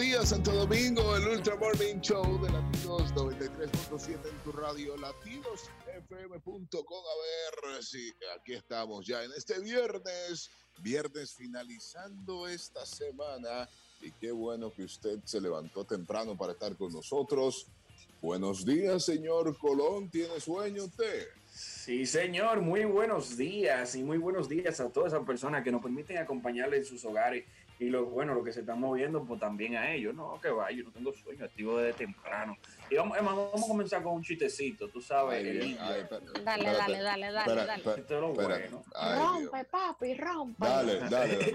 días, Santo Domingo, el Ultra Morning Show de Latinos 93.7 en tu radio, latinosfm.com. A ver si aquí estamos ya en este viernes, viernes finalizando esta semana. Y qué bueno que usted se levantó temprano para estar con nosotros. Buenos días, señor Colón. ¿Tiene sueño usted? Sí, señor, muy buenos días y muy buenos días a todas esas personas que nos permiten acompañarle en sus hogares y lo bueno, lo que se están moviendo, pues también a ellos. No, que va, yo no tengo sueño, activo desde temprano. Y vamos, vamos a comenzar con un chistecito, tú sabes. dale, dale, dale, dale, dale. Esto es lo bueno. rompe, papi, rompe. Dale, dale.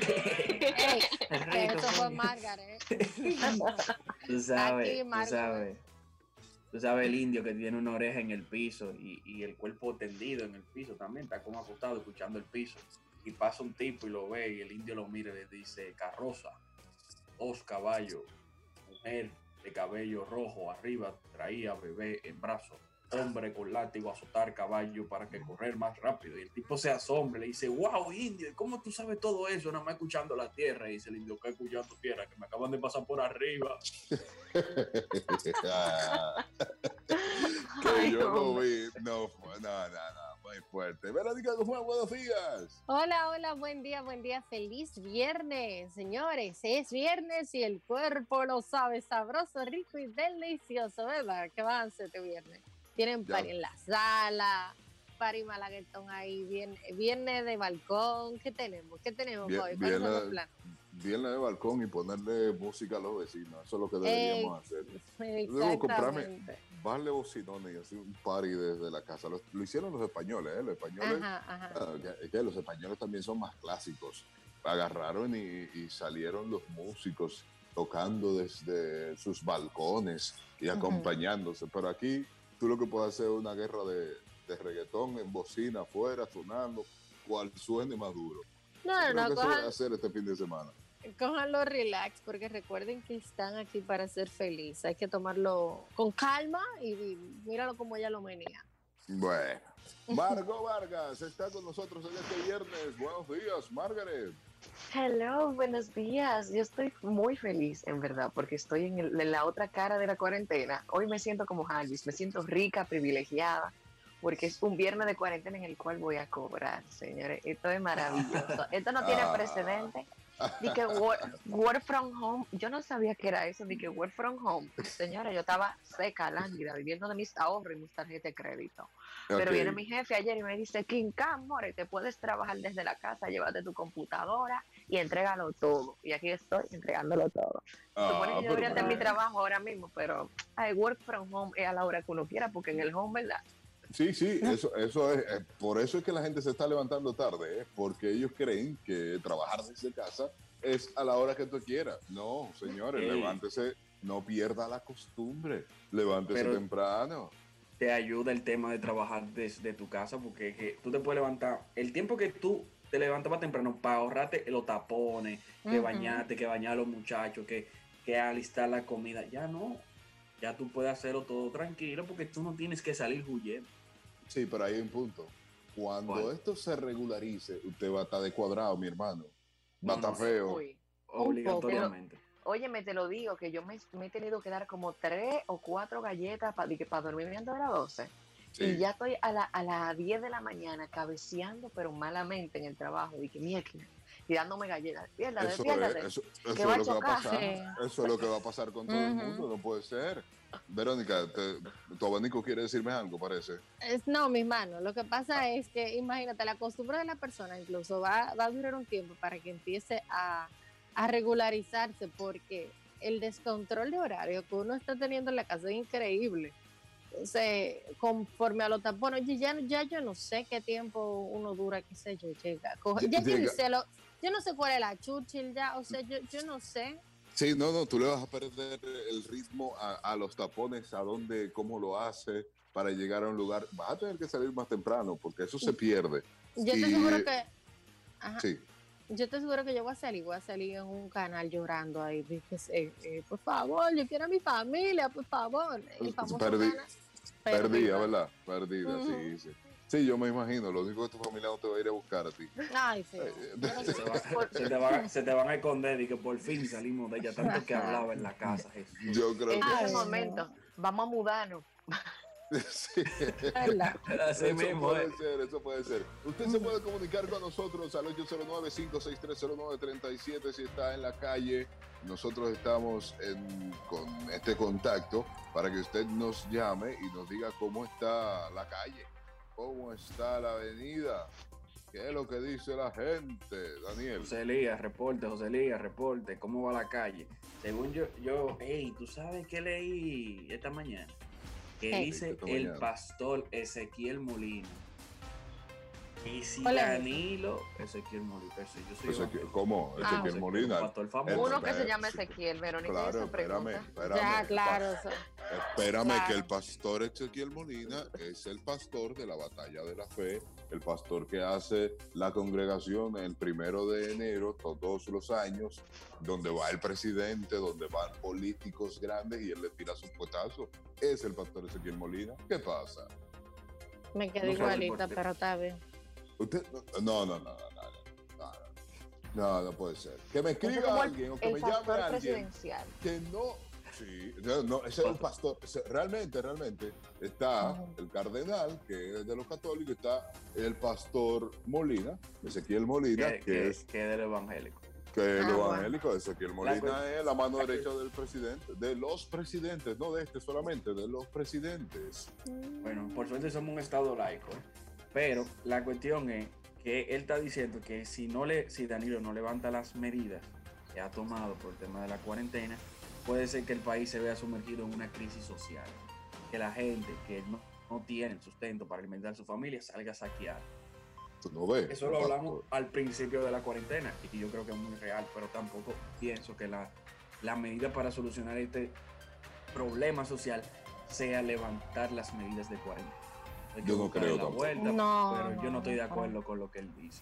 Ey, eso fue Margaret. tú sabes, tú sabes. Tú sabes el indio que tiene una oreja en el piso y, y el cuerpo tendido en el piso también, está como acostado escuchando el piso y pasa un tipo y lo ve y el indio lo mira y le dice carroza, dos caballos, mujer de cabello rojo arriba traía bebé en brazos, hombre con látigo a azotar caballo para que correr más rápido. Y el tipo se asombra y le dice, wow, indio, ¿cómo tú sabes todo eso? Nada más escuchando la tierra. Y dice el indio, que escuchando tierra? Que me acaban de pasar por arriba. que yo no vi, no, no, no, no, muy fuerte. Verónica Guzmán, buenos días. Hola, hola, buen día, buen día, feliz viernes, señores. Es viernes y el cuerpo lo sabe, sabroso, rico y delicioso, ¿verdad? ¿Qué van a hacer este viernes? Tienen party en la sala, party malaguetón ahí, viernes, viernes de balcón. ¿Qué tenemos? ¿Qué tenemos Bien- hoy? ¿Cuáles son los planes? Viernes de balcón y ponerle música a los vecinos. Eso es lo que deberíamos hacer. Debo comprarme, darle bocinones y hacer un party desde la casa. Lo, lo hicieron los españoles, ¿eh? Los españoles, Ajá, ajá. ah, que, que los españoles también son más clásicos. Agarraron y, y salieron los músicos tocando desde sus balcones y acompañándose. Pero aquí tú lo que puedes hacer es una guerra de, de reggaetón en bocina afuera, sonando, cual suene más duro. No, no, no, cojan, hacer este fin de semana. Cójanlo relax, porque recuerden que están aquí para ser felices. Hay que tomarlo con calma y, y míralo como ella lo menea. Bueno, Margot Vargas está con nosotros en este viernes. Buenos días, Margaret. Hello, buenos días. Yo estoy muy feliz, en verdad, porque estoy en, el- en la otra cara de la cuarentena. Hoy me siento como Jarvis, me siento rica, privilegiada, porque es un viernes de cuarentena en el cual voy a cobrar, señores. Esto es maravilloso. Esto no tiene Ah. precedente. Di que work, work from home, yo no sabía que era eso, di que work from home. Señora, yo estaba seca, lánguida, viviendo de mis ahorros y mis tarjetas de crédito. Pero viene mi jefe ayer y me dice, King Cam, more, te puedes trabajar desde la casa, llévate tu computadora y entrégalo todo. Y aquí estoy entregándolo todo. Ah, Supone que yo debería en mi trabajo ahora mismo, pero ay, work from home es a la hora que uno quiera, porque en el home, ¿verdad? Sí, sí, eso, eso es. eh, por eso es que la gente se está levantando tarde, ¿eh? porque ellos creen que trabajar desde casa es a la hora que tú quieras. No, señores, Ey. levántese, no pierda la costumbre. Levántese Pero- temprano. te ayuda el tema de trabajar desde tu casa porque es que tú te puedes levantar el tiempo que tú te levantas más temprano para ahorrarte los tapones, que Ujú. bañarte, que bañar a los muchachos, que, que alistar la comida. Ya no. Ya tú puedes hacerlo todo tranquilo porque tú no tienes que salir huyendo. Sí, pero hay un punto. Cuando ¿Cuál? esto se regularice, usted va a estar de cuadrado, mi hermano. Va a estar feo. Uy. Obligatoriamente. Óyeme, te lo digo, que yo me, me he tenido que dar como tres o cuatro galletas para dormirme antes de las 12. Sí. Y ya estoy a, la, a las 10 de la mañana cabeceando, pero malamente en el trabajo. Y que mierda, y dándome galletas. Despiértate, Eso, despiértate. es, eso, eso Que es va lo que va a pasar. Sí. Eso es lo que va a pasar con todo el mundo, no puede ser. Verónica, te- tu abanico quiere decirme algo, parece. Es- no, mi mano, lo que pasa es que, imagínate, la costumbre de la persona incluso va, va a durar un tiempo para que empiece a, a regularizarse, porque el descontrol de horario que uno está teniendo en la casa es increíble. Entonces, conforme a los tapones, ya, ya yo no sé qué tiempo uno dura, qué sé yo, llega. coge- ya yo, Llega. ni sé lo- yo no sé cuál es la Churchill ya, o sea, yo, yo no sé. Sí, no, no, tú le vas a perder el ritmo a, a los tapones, a dónde, cómo lo hace para llegar a un lugar. Vas a tener que salir más temprano porque eso se pierde. Yo te Y- aseguro que... Ajá. Sí, Yo te aseguro que yo voy a salir, voy a salir en un canal llorando ahí. dije, eh, eh, por favor, yo quiero a mi familia, por favor. El famoso Perdí- canal- perdida, Perdida. ¿verdad? Perdida, sí, Ujú. sí. Sí, yo me imagino. Lo único que tu familia no te va a ir a buscar a ti. Ay, sí. se, te van, se, te van, a esconder y que por fin salimos de ella, tanto que hablaba en la casa. Yo creo en ese momento, vamos a mudarnos. Sí. eso puede ser, eso puede ser. Usted se puede comunicar con nosotros al 809-56309-37 si está en la calle. Nosotros estamos con este contacto para que usted nos llame y nos diga cómo está la calle, cómo está la avenida, qué es lo que dice la gente, Daniel. José Elías, reporte, José Elías, reporte, cómo va la calle. Según yo, yo, hey, ¿tú sabes qué leí esta mañana? que dice el pastor Ezequiel Molina. Y si Danilo, Ezequiel Molina, yo soy ¿Cómo? Ah, Ezequiel Molina. Uno que se llama Ezequiel, Verónica. Claro, espérame, espérame. Ya, claro. Espérame que el pastor Ezequiel Molina es el pastor de la batalla de la fe, el pastor que hace la congregación el primero de enero todos los años, donde va el presidente, donde van políticos grandes y él le tira su puetazo. Es el pastor Ezequiel Molina. ¿Qué pasa? Me quedé igualita, pero está bien. Usted, no, no, no, no, no, no, no, puede ser. Que me escriba alguien o que me llame alguien que no, sí, no, ese es un pastor, realmente, realmente está el cardenal que es de los católicos, está el pastor Molina, Ezequiel Molina, que, es que del evangélico que el ah, evangélico de Ezequiel Molina es la mano derecha del presidente, de los presidentes, no de este solamente, de los presidentes. Bueno, por suerte somos un estado laico. ¿eh? Pero la cuestión es que él está diciendo que si no le, si Danilo no levanta las medidas que ha tomado por el tema de la cuarentena, puede ser que el país se vea sumergido en una crisis social. Que la gente que no, no tiene sustento para alimentar a su familia salga a saquear. No ves, Eso lo hablamos al principio de la cuarentena y yo creo que es muy real, pero tampoco pienso que la, la medida para solucionar este problema social sea levantar las medidas de cuarentena yo no creo tampoco. pero yo no estoy de acuerdo con lo que él dice.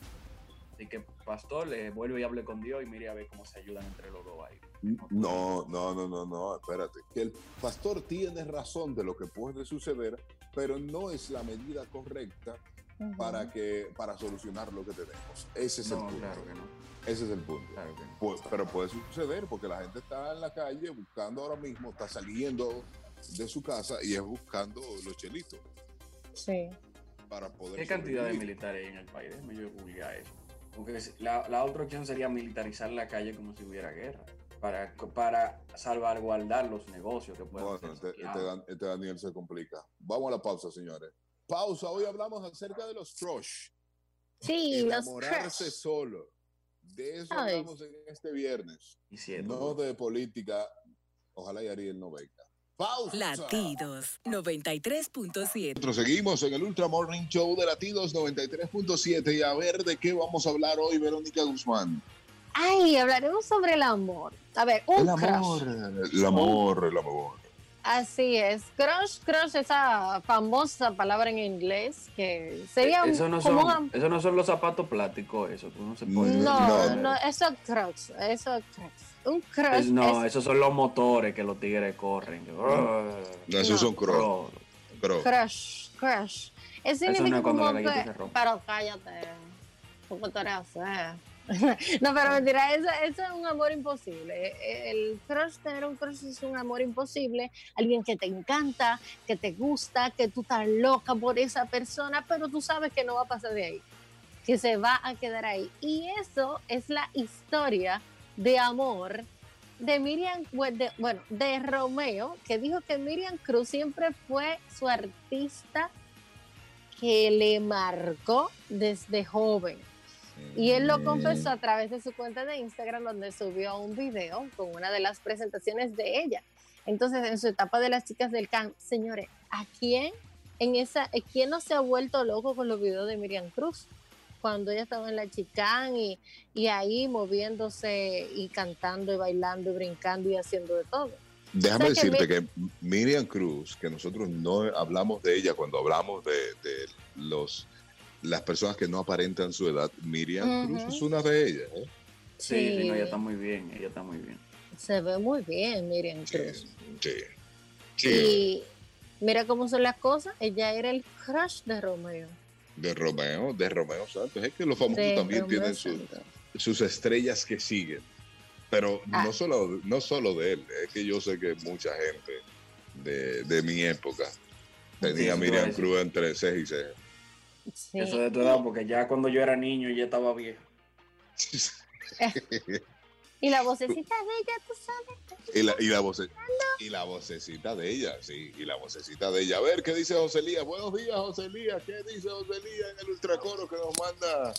Así que, pastor, le vuelve y hable con Dios y mire a ver cómo se ayudan entre los dos ahí. No, no, no, no, no, espérate. Que el pastor tiene razón de lo que puede suceder, pero no es la medida correcta para que para solucionar lo que tenemos. Ese es el punto. Claro que no. Ese es el punto. Pues, pero puede suceder porque la gente está en la calle buscando ahora mismo, está saliendo de su casa y es buscando los chelitos. Sí. Para poder ¿Qué cantidad de militares hay en el país? Déjame yo googlear eso. Porque la, la, otra opción sería militarizar la calle como si hubiera guerra. Para, para salvaguardar los negocios que pueden Bueno, este, este, este, Daniel se complica. Vamos a la pausa, señores. Pausa. Hoy hablamos acerca de los crush. Sí, Enamorarse solo. De eso hablamos en este viernes. no de política. Ojalá y Ariel no venga. Latidos 93.7. Nosotros seguimos en el Ultra Morning Show de Latidos 93.7 y a ver de qué vamos a hablar hoy, Verónica Guzmán. Ay, hablaremos sobre el amor. A ver, un el amor, el amor, el amor. Así es. Crush, crush, esa famosa palabra en inglés que sería eso no son, Eso no son los zapatos plásticos, eso. No, se puede no, no, eso es crush, eso es crush. Un crush. no, esos son los motores que los tigres corren. No, esos son crush. Crush, crush. Es significa como que, pero cállate. ¿Cómo te no, pero mentira, eso, eso, es un amor imposible. El crush, tener un crush es un amor imposible. Alguien que te encanta, que te gusta, que tú estás loca por esa persona, pero tú sabes que no va a pasar de ahí, que se va a quedar ahí. Y eso es la historia de amor de Miriam, bueno, de Romeo, que dijo que Miriam Cruz siempre fue su artista que le marcó desde joven. Y él lo confesó a través de su cuenta de Instagram, donde subió un video con una de las presentaciones de ella. Entonces, en su etapa de las chicas del can, señores, ¿a quién en esa, quién no se ha vuelto loco con los videos de Miriam Cruz? Cuando ella estaba en la chicán y, y ahí moviéndose y cantando y bailando y brincando y haciendo de todo. Déjame decirte que, Miriam Cruz, que nosotros no hablamos de ella cuando hablamos de, los las personas que no aparentan su edad, Miriam Cruz es una de ellas. ¿eh? Sí, ella está muy bien, ella está muy bien. Se ve muy bien Miriam Cruz. Sí, sí. Y mira cómo son las cosas, ella era el crush de Romeo. De Romeo, de Romeo Santos. Es que los famosos también tienen sus estrellas que siguen. Pero no, ah. solo, no solo de él, es que yo sé que mucha gente de, de mi época tenía Miriam Cruz entre 6 y 6. Eso de tu edad, porque ya cuando yo era niño ya estaba viejo. y la vocecita de ella, tú sabes. Y la, y, la voce, y la vocecita de ella, sí, y la vocecita de ella. A ver, ¿qué dice José Lía? Buenos días, José Lía. ¿Qué dice José Lía en el ultracoro que nos manda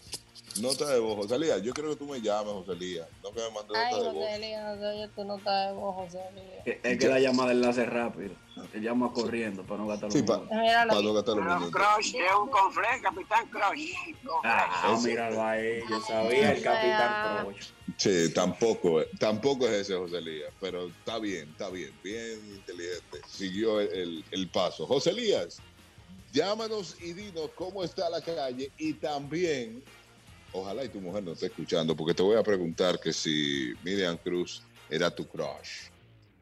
Nota de voz, José Lía, yo quiero que tú me llames, José Lía. No que me mandes nota de voz. José Lía, no oye tu nota de voz, José Lía. Es que la llamada enlace rápido. Él llama corriendo para no gastar los sí, para no gastar los minutos. Crush es un confle, Capitán Crush. Ah, míralo ahí. Yo sabía el Capitán Crush. Sí, tampoco, tampoco es ese José Lía, pero está bien, está bien, bien inteligente. Siguió el, el paso. José Lías, llámanos y dinos cómo está la calle y también ojalá y tu mujer no esté escuchando, porque te voy a preguntar que si Miriam Cruz era tu crush.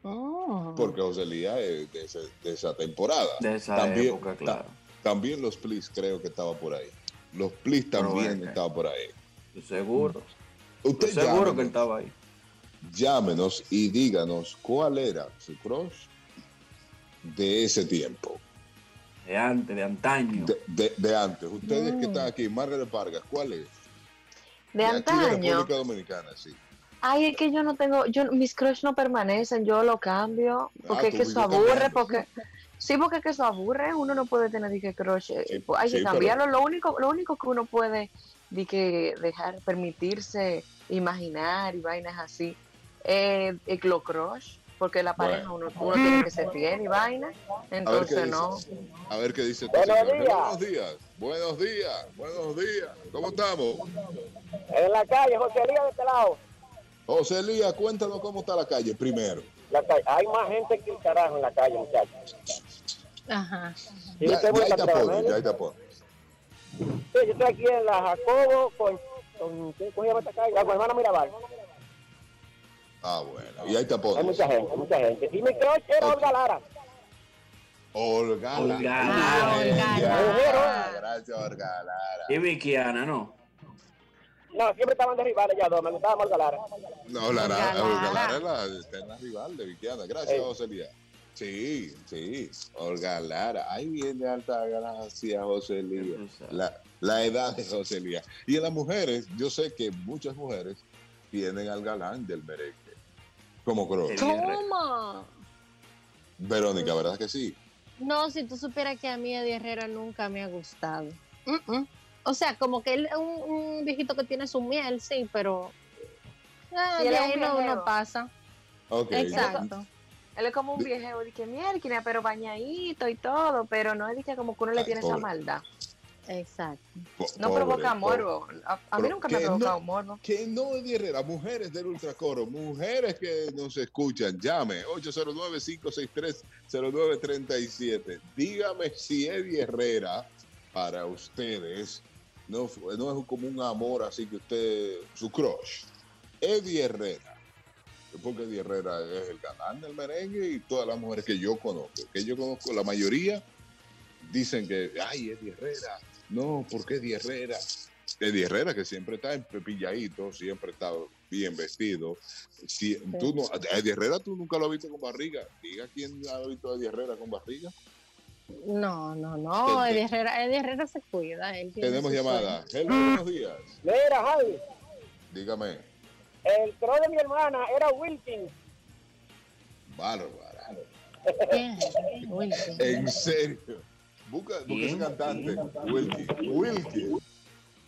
Oh. Porque José Lía es de, esa temporada. De esa también, época, claro. también los Plis creo que estaba por ahí. Los Plis también estaba por ahí. Seguro. Usted seguro que estaba ahí. Llámenos y díganos cuál era su crush de ese tiempo. De antes, de antaño. De, antes. Ustedes que mm. están aquí, Margaret Vargas, ¿cuál es? de, antaño. República Dominicana, sí. Ay, es que yo no tengo, yo mis crush no permanecen, yo lo cambio, ah, porque es que eso aburre, porque sí, porque es que eso aburre, uno no puede tener que crush, eh, pues, hay que cambiarlo, lo único, lo único que uno puede de que dejar permitirse imaginar y vainas así, eh, es lo crush, porque la pareja uno, uno, tiene que ser fiel y vaina, entonces no. A ver qué dice. Buenos días. Buenos días. Buenos días. Buenos días. ¿Cómo estamos? En la calle, José Elías de este lado. José Elías, cuéntanos cómo está la calle primero. La calle. Hay más gente que el carajo en la calle, muchachos. Ajá. ya, ya, hay tapón, ya hay tapón. Sí, yo estoy aquí en la Jacobo con, con ¿cómo se llama esta calle? La hermana Mirabal. Ah, bueno. Y hay tapón. Hay mucha gente, mucha gente. Y mi crush era Olga Lara. Olga Lara. Olga Lara. Gracias, Olga Lara. Y Vikiana, ¿no? No, siempre estaban de rivales ya dos. Me gustaba más Lara. No, Lara, Olga Lara es la eterna rival de Vikiana. Gracias, José Lía. Sí, sí, Olga Lara. Ahí viene alta gracia, José Lía. La, la edad de José Lía. Y en las mujeres, yo sé que muchas mujeres tienen al galán del merengue. Como creo. ¿Cómo? Verónica, ¿verdad que sí? No, si tú supieras que a mí Eddie Herrera nunca me ha gustado. O sea, como que él es un, viejito que tiene su miel, sí, pero ah, de ahí no, pasa. Exacto. Él es como un viejo de que mierda, pero bañadito y todo, pero no es que como que uno le tiene esa maldad. Exacto. no provoca morbo. A, mí nunca me ha provocado morbo. Que no Eddie Herrera, mujeres del ultracoro, mujeres que nos escuchan, llame 809-563-0937. Dígame si Eddie Herrera para ustedes no, no es como un amor así que usted, su crush. Eddie Herrera, porque Eddie Herrera es el galán del merengue y todas las mujeres que yo conozco, que yo conozco, la mayoría dicen que, ay, Eddie Herrera, no, porque Eddie Herrera, Eddie Herrera que siempre está en pepilladito, siempre está bien vestido. Si, tú no, Eddie Herrera tú nunca lo has visto con barriga. Diga quién ha visto a Eddie Herrera con barriga. No, no, no, Eddie Herrera, Eddie Herrera se cuida. Tenemos llamada. buenos días. Mira, Javi. Dígame. El trono de mi hermana era Wilkins. Bárbaro. en serio. Busca, busca ese cantante. Wilkins. Wilkins.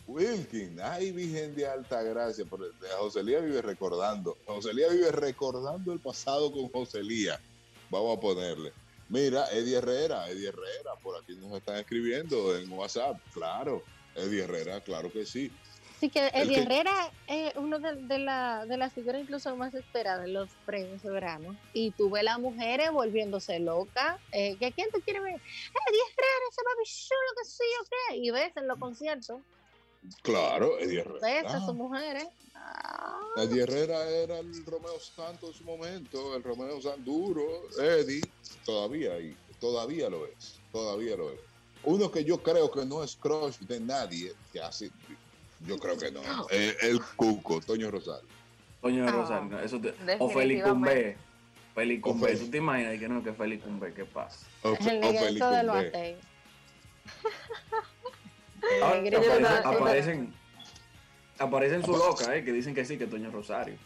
Wilkin, ay Virgen de Alta Gracia, José Lía vive recordando, José Lía vive recordando el pasado con José Lía, vamos a ponerle. Mira, Eddie Herrera, Eddie Herrera, por aquí nos están escribiendo en WhatsApp, claro, Eddie Herrera, claro que sí. Sí, que Eddie Herrera es uno de, la, de las figuras incluso más esperadas en los premios de verano. Y tuve las mujeres volviéndose loca. Eh, ¿que ¿Quién te quiere ver? Eddie Herrera, ese papi chulo que sí o qué. Y ves en los conciertos. Claro, Eddie Herrera. Ves a sus mujeres. Eddie Herrera era el Romeo Santos en su momento, el Romeo Sanduro, Eddie, todavía, y todavía lo es, todavía lo es. Uno que yo creo que no es crush de nadie, que así, yo creo que no. Eh, el Cuco, Toño Rosario. Toño Ah, Rosario, eso te, o Félix Cumbé. Félix O Cumbé, Fel- ¿tú te imaginas que no, que Félix Cumbé, qué pasa? O, El o Félix de Cumbé. de aparecen, aparecen, aparecen su loca, eh, que dicen que sí, que Toño Rosario.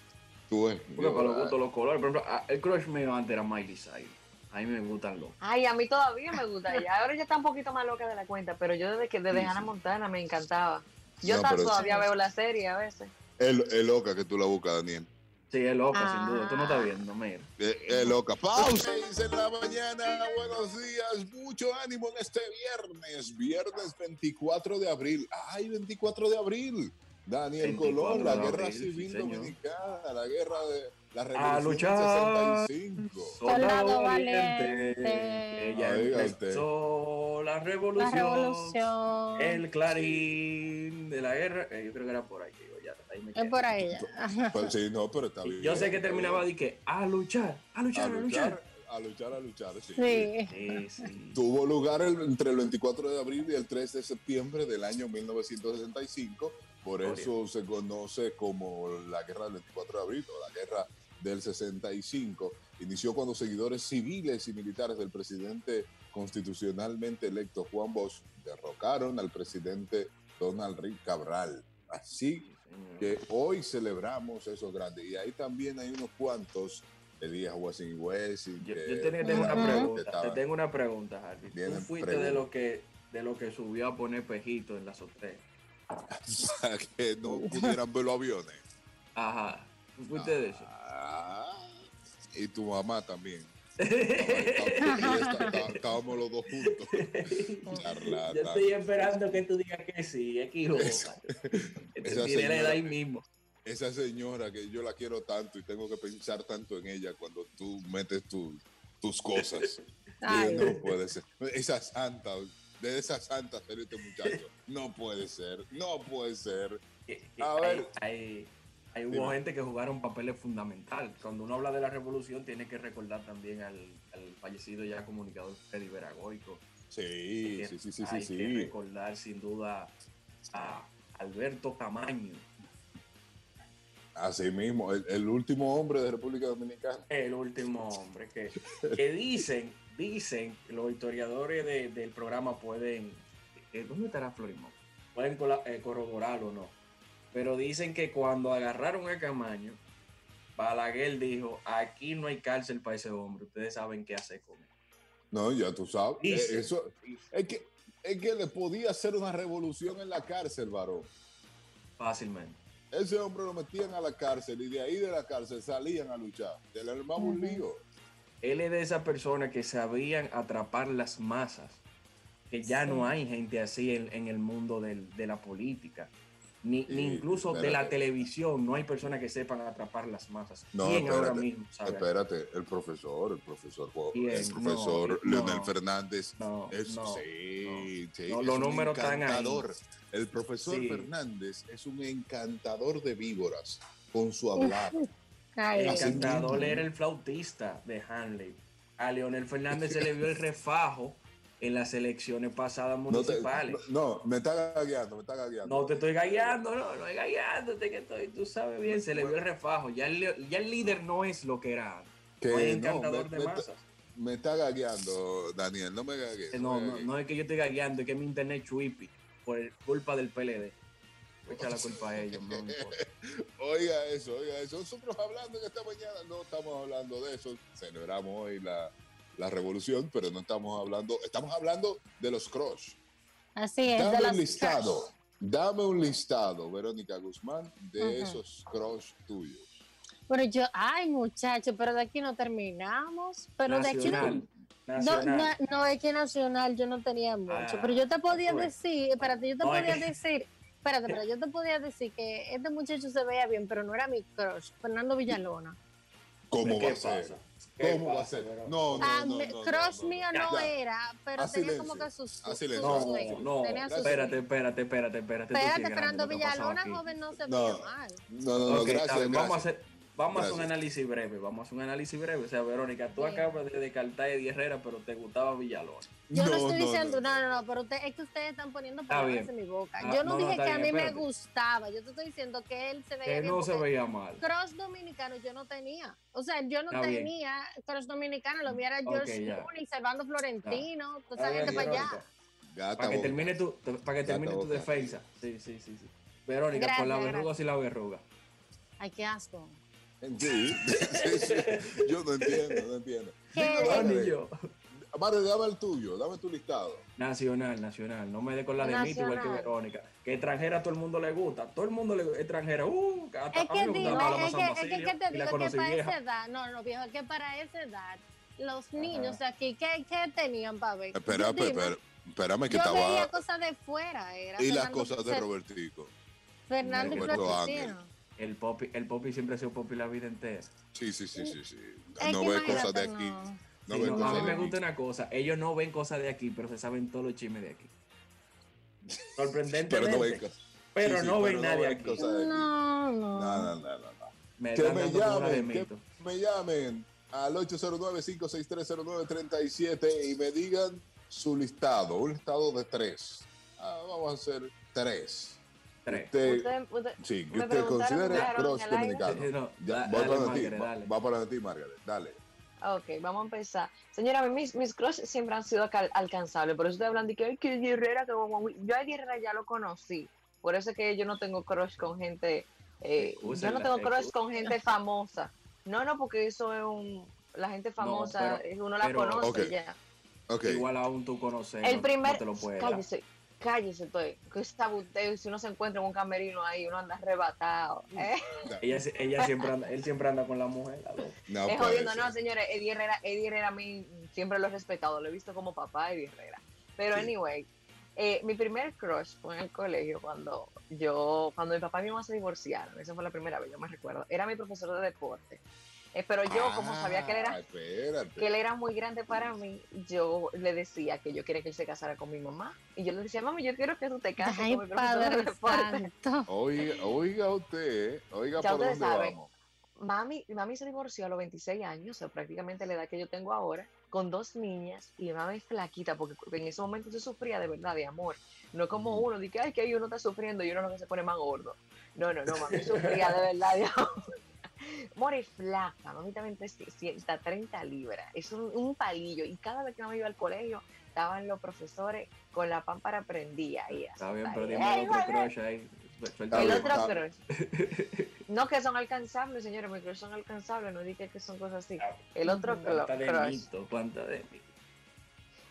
Tú ves, Porque yo, para los ah, gustos los colores. Por ejemplo, ah, el crush mío antes era Miley Cyrus. A mí me gustan los. Ay, a mí todavía me gusta ella. Ahora ya está un poquito más loca de la cuenta, pero yo desde que desde Sí, Hannah sí. Montana me encantaba. Yo No, tan todavía veo la serie a veces. Es es loca que tú la buscas, Daniel. Sí, es loca, Ah. sin duda. Tú no estás viendo, mira. Es es loca. Pausa en la mañana. Buenos días. Mucho ánimo en este viernes. Viernes 24 de abril. Ay, 24 de abril. Daniel 24 Colón, la guerra abril, civil dominicana, la guerra de la A revolución luchar. del 65. Soldado valiente. Ella empezó la La revolución. revolución. El clarín de la guerra. Eh, yo creo que era por ahí que iba, ya, ahí me Es por ahí. ya. Pues sí, no, pero está bien. Yo sé que terminaba bien. de que a luchar, a luchar, a a luchar, luchar. a luchar, a luchar. Sí. Sí. Sí, sí. Tuvo lugar el- entre el 24 de abril y el 3 de septiembre del año 1965. Por Gloria. eso se conoce como la guerra del 24 de abril o la guerra del 65. Inició cuando seguidores civiles y militares del presidente constitucionalmente electo Juan Bosch derrocaron al presidente Donald Rick Cabral. Así que hoy celebramos eso grande. Y ahí también hay unos cuantos, Elías Wessing Wessing. Yo, que yo tenía- tengo una pregunta. Te tengo una pregunta, Harvey. Tú Vienen fuiste de lo que de lo que subió a poner pejito en la azotea. que no pudieran ver los aviones. Ajá. ¿Tú fuiste de eso? Ah, y tu mamá también. Está- está- Estábamos los dos juntos. Yo estoy esperando que tú digas que sí, equivoca. Esa- Te señora- ahí mismo. Esa señora que yo la quiero tanto y tengo que pensar tanto en ella cuando tú metes tu- tus cosas. Ay. No puede ser. Esa santa, de esa santa ser este muchacho. No puede ser, no puede ser. Que- que A ver. Hay hubo Dime. gente que jugaron papeles fundamentales. Cuando uno habla de la revolución, tiene que recordar también al, al fallecido ya comunicador Freddy Veragoico. Sí, que sí, sí, sí, sí, hay que sí. recordar sin duda a Alberto Camaño, Así mismo, el, el último hombre de República Dominicana. el último hombre que, que dicen, dicen, que los historiadores de- del programa pueden, eh, ¿dónde estará Florimón? Pueden eh, corroborarlo o no, pero dicen que cuando agarraron a Camaño, Balaguer dijo, aquí no hay cárcel para ese hombre, ustedes saben qué hacer con él. No, ya tú sabes. Eh, eso, es, que, es que le podía hacer una revolución en la cárcel, varón. Fácilmente. Ese hombre lo metían a la cárcel y de ahí de la cárcel salían a luchar. Se le armaba un lío. Él es de esas personas que sabían atrapar las masas, que ya Sí. no hay gente así en, en el mundo del- de la política, ni, ni incluso de la espérate. televisión, no hay personas que sepan atrapar las masas. No, ¿Quién ahora espérate, mismo sabe? Espérate, el profesor, el profesor, el profesor No, Leonel no. Fernández. No, Es, no, sí, sí, No, es los un números están ahí. El profesor Sí. Fernández es un encantador de víboras con su hablar. El encantador era el flautista de Hanley. A Leonel Fernández se le vio el refajo en las elecciones pasadas No, te- municipales. no, me está gagueando, me está gagueando. No te estoy gallando, no, no es gallándote que estoy, tú sabes bien, se le vio el refajo. Ya el, ya el líder no es lo que era. Que no es no, encantador me- de me- masas. Me está gagueando, Daniel, no me gagues. Eh, no No, me no, es que yo estoy gallando, es que mi internet chuipi por culpa del PLD. Voy a echar la culpa a ellos, no me importa. Oiga eso, oiga eso. Nosotros hablando en esta mañana, no estamos hablando de eso. Celebramos hoy la, la revolución, pero no estamos hablando, estamos hablando de los crush. Así es. de Dame las un listado, crush. dame un listado, Verónica Guzmán, de Ajá. esos crush tuyos. Bueno, yo, ay, muchacho, pero de aquí no terminamos. Pero de aquí no. Nacional. No, Nacional. no, no, es que nacional yo no tenía mucho, Ah, pero yo te podía pues. decir, espérate, yo te No, es podía que- decir, espérate, pero yo te podía decir que este muchacho se veía bien, pero no era mi crush, Fernando Villalona. ¿Cómo ¿Qué va a ser? ¿Cómo va a ser? No, no, Ah, no, crush mío no. era, pero tenía como que sus. No, no, espérate, espérate, espérate, espérate. Espérate, Fernando Villalona, joven, no se No. veía mal. No, no, no, gracias, vamos, a hacer, vamos a hacer un análisis breve, vamos a hacer un análisis breve. O sea, Verónica, tú acabas de descartar a Eddie Herrera, pero te gustaba Villalona. Yo no, estoy diciendo, no, no, no, pero usted, es que ustedes están poniendo palabras en mi boca. Ah, yo no, dije que a mí me gustaba, yo te estoy diciendo que él se veía que no se veía mal. Cross dominicano yo no tenía. O sea, yo no tenía cross dominicano, lo mío era George Clooney, Salvando Florentino, toda esa gente para allá. para que termine tu, para que termine tu defensa. Sí, sí, sí, sí. Verónica, por la verruga y la verruga. Ay, qué asco. Sí, yo no entiendo, no entiendo. Amaro, dame el tuyo, dame tu listado. Nacional, nacional. No me dé con la de mí igual que Verónica. Que extranjera a todo el mundo le gusta. Todo el mundo le extranjera. Uh, es que dime, es que, es que, te digo que para esa edad, no, no, viejo, es que para esa edad, los niños de aquí, ¿qué, qué tenían para ver? Espera, espera, espérame que yo estaba... veía cosas de fuera. Era y las cosas de Robertico. Fernando y. El popi, el popi siempre ha sido popi la vida entera. Sí, sí, sí, sí, sí. No ve cosas de aquí. No. No a mí me gusta una cosa, ellos no ven cosas de aquí, pero se saben todos los chismes de aquí. Sorprendentemente. pero no ven, pero no ven nada de aquí. No, no. No, no, no, Me que me llamen, que me llamen al 809-56309-37 y me digan su listado, un listado de tres. Ah, vamos a hacer tres. Tres. Usted, sí, que usted considere cross dominicano. va, para ti, va, para ti, Margaret. Dale. Ok, vamos a empezar. Señora, mis, mis crush siempre han sido alcanzables. Por eso estoy hablando de que, que Herrera, que yo a Herrera ya lo conocí. Por eso es que yo no tengo crush con gente. Eh, yo no tengo crush con gente famosa. No, no, porque eso es un. La gente famosa, uno la conoce ya. Okay. Igual aún tú conoces. El primer. No te lo cállese, cállese, estoy. Que sabuteo, si uno se encuentra en un camerino ahí, uno anda arrebatado. ¿eh? ella, ella siempre anda, él siempre anda con la mujer. No es jodiendo, no, señores. Eddie Herrera, Eddie Herrera a mí siempre lo he respetado, lo he visto como papá Eddie Herrera. Pero, anyway, eh, mi primer crush fue en el colegio cuando yo, cuando mi papá y mi mamá se divorciaron. Esa fue la primera vez, yo me recuerdo. Era mi profesor de deporte. Eh, pero yo, como sabía que él, era, que él era muy grande para mí, yo le decía que yo quería que él se casara con mi mamá. Y yo le decía, mami, yo quiero que tú te cases Ay, con mi padre santo. Oiga, oiga usted, oiga por dónde vamos. Mami, mami se divorció a los 26 años, o prácticamente la edad que yo tengo ahora, con dos niñas, y mami flaquita, porque en ese momento se sufría de verdad, de amor. No como uno, de que, ay, que uno está sufriendo y uno no se pone más gordo. No, no, no, mami sufría de verdad de amor. More flaca, mami también está 30 libras, es un, palillo. Y cada vez que me iba al colegio, estaban los profesores con la pámpara prendida. Y está bien, pero dime el otro crush ahí. El otro crush. No que son alcanzables, señores, mis crush son alcanzables, no dije que son cosas así. El otro crush. ¿Cuánta de mí?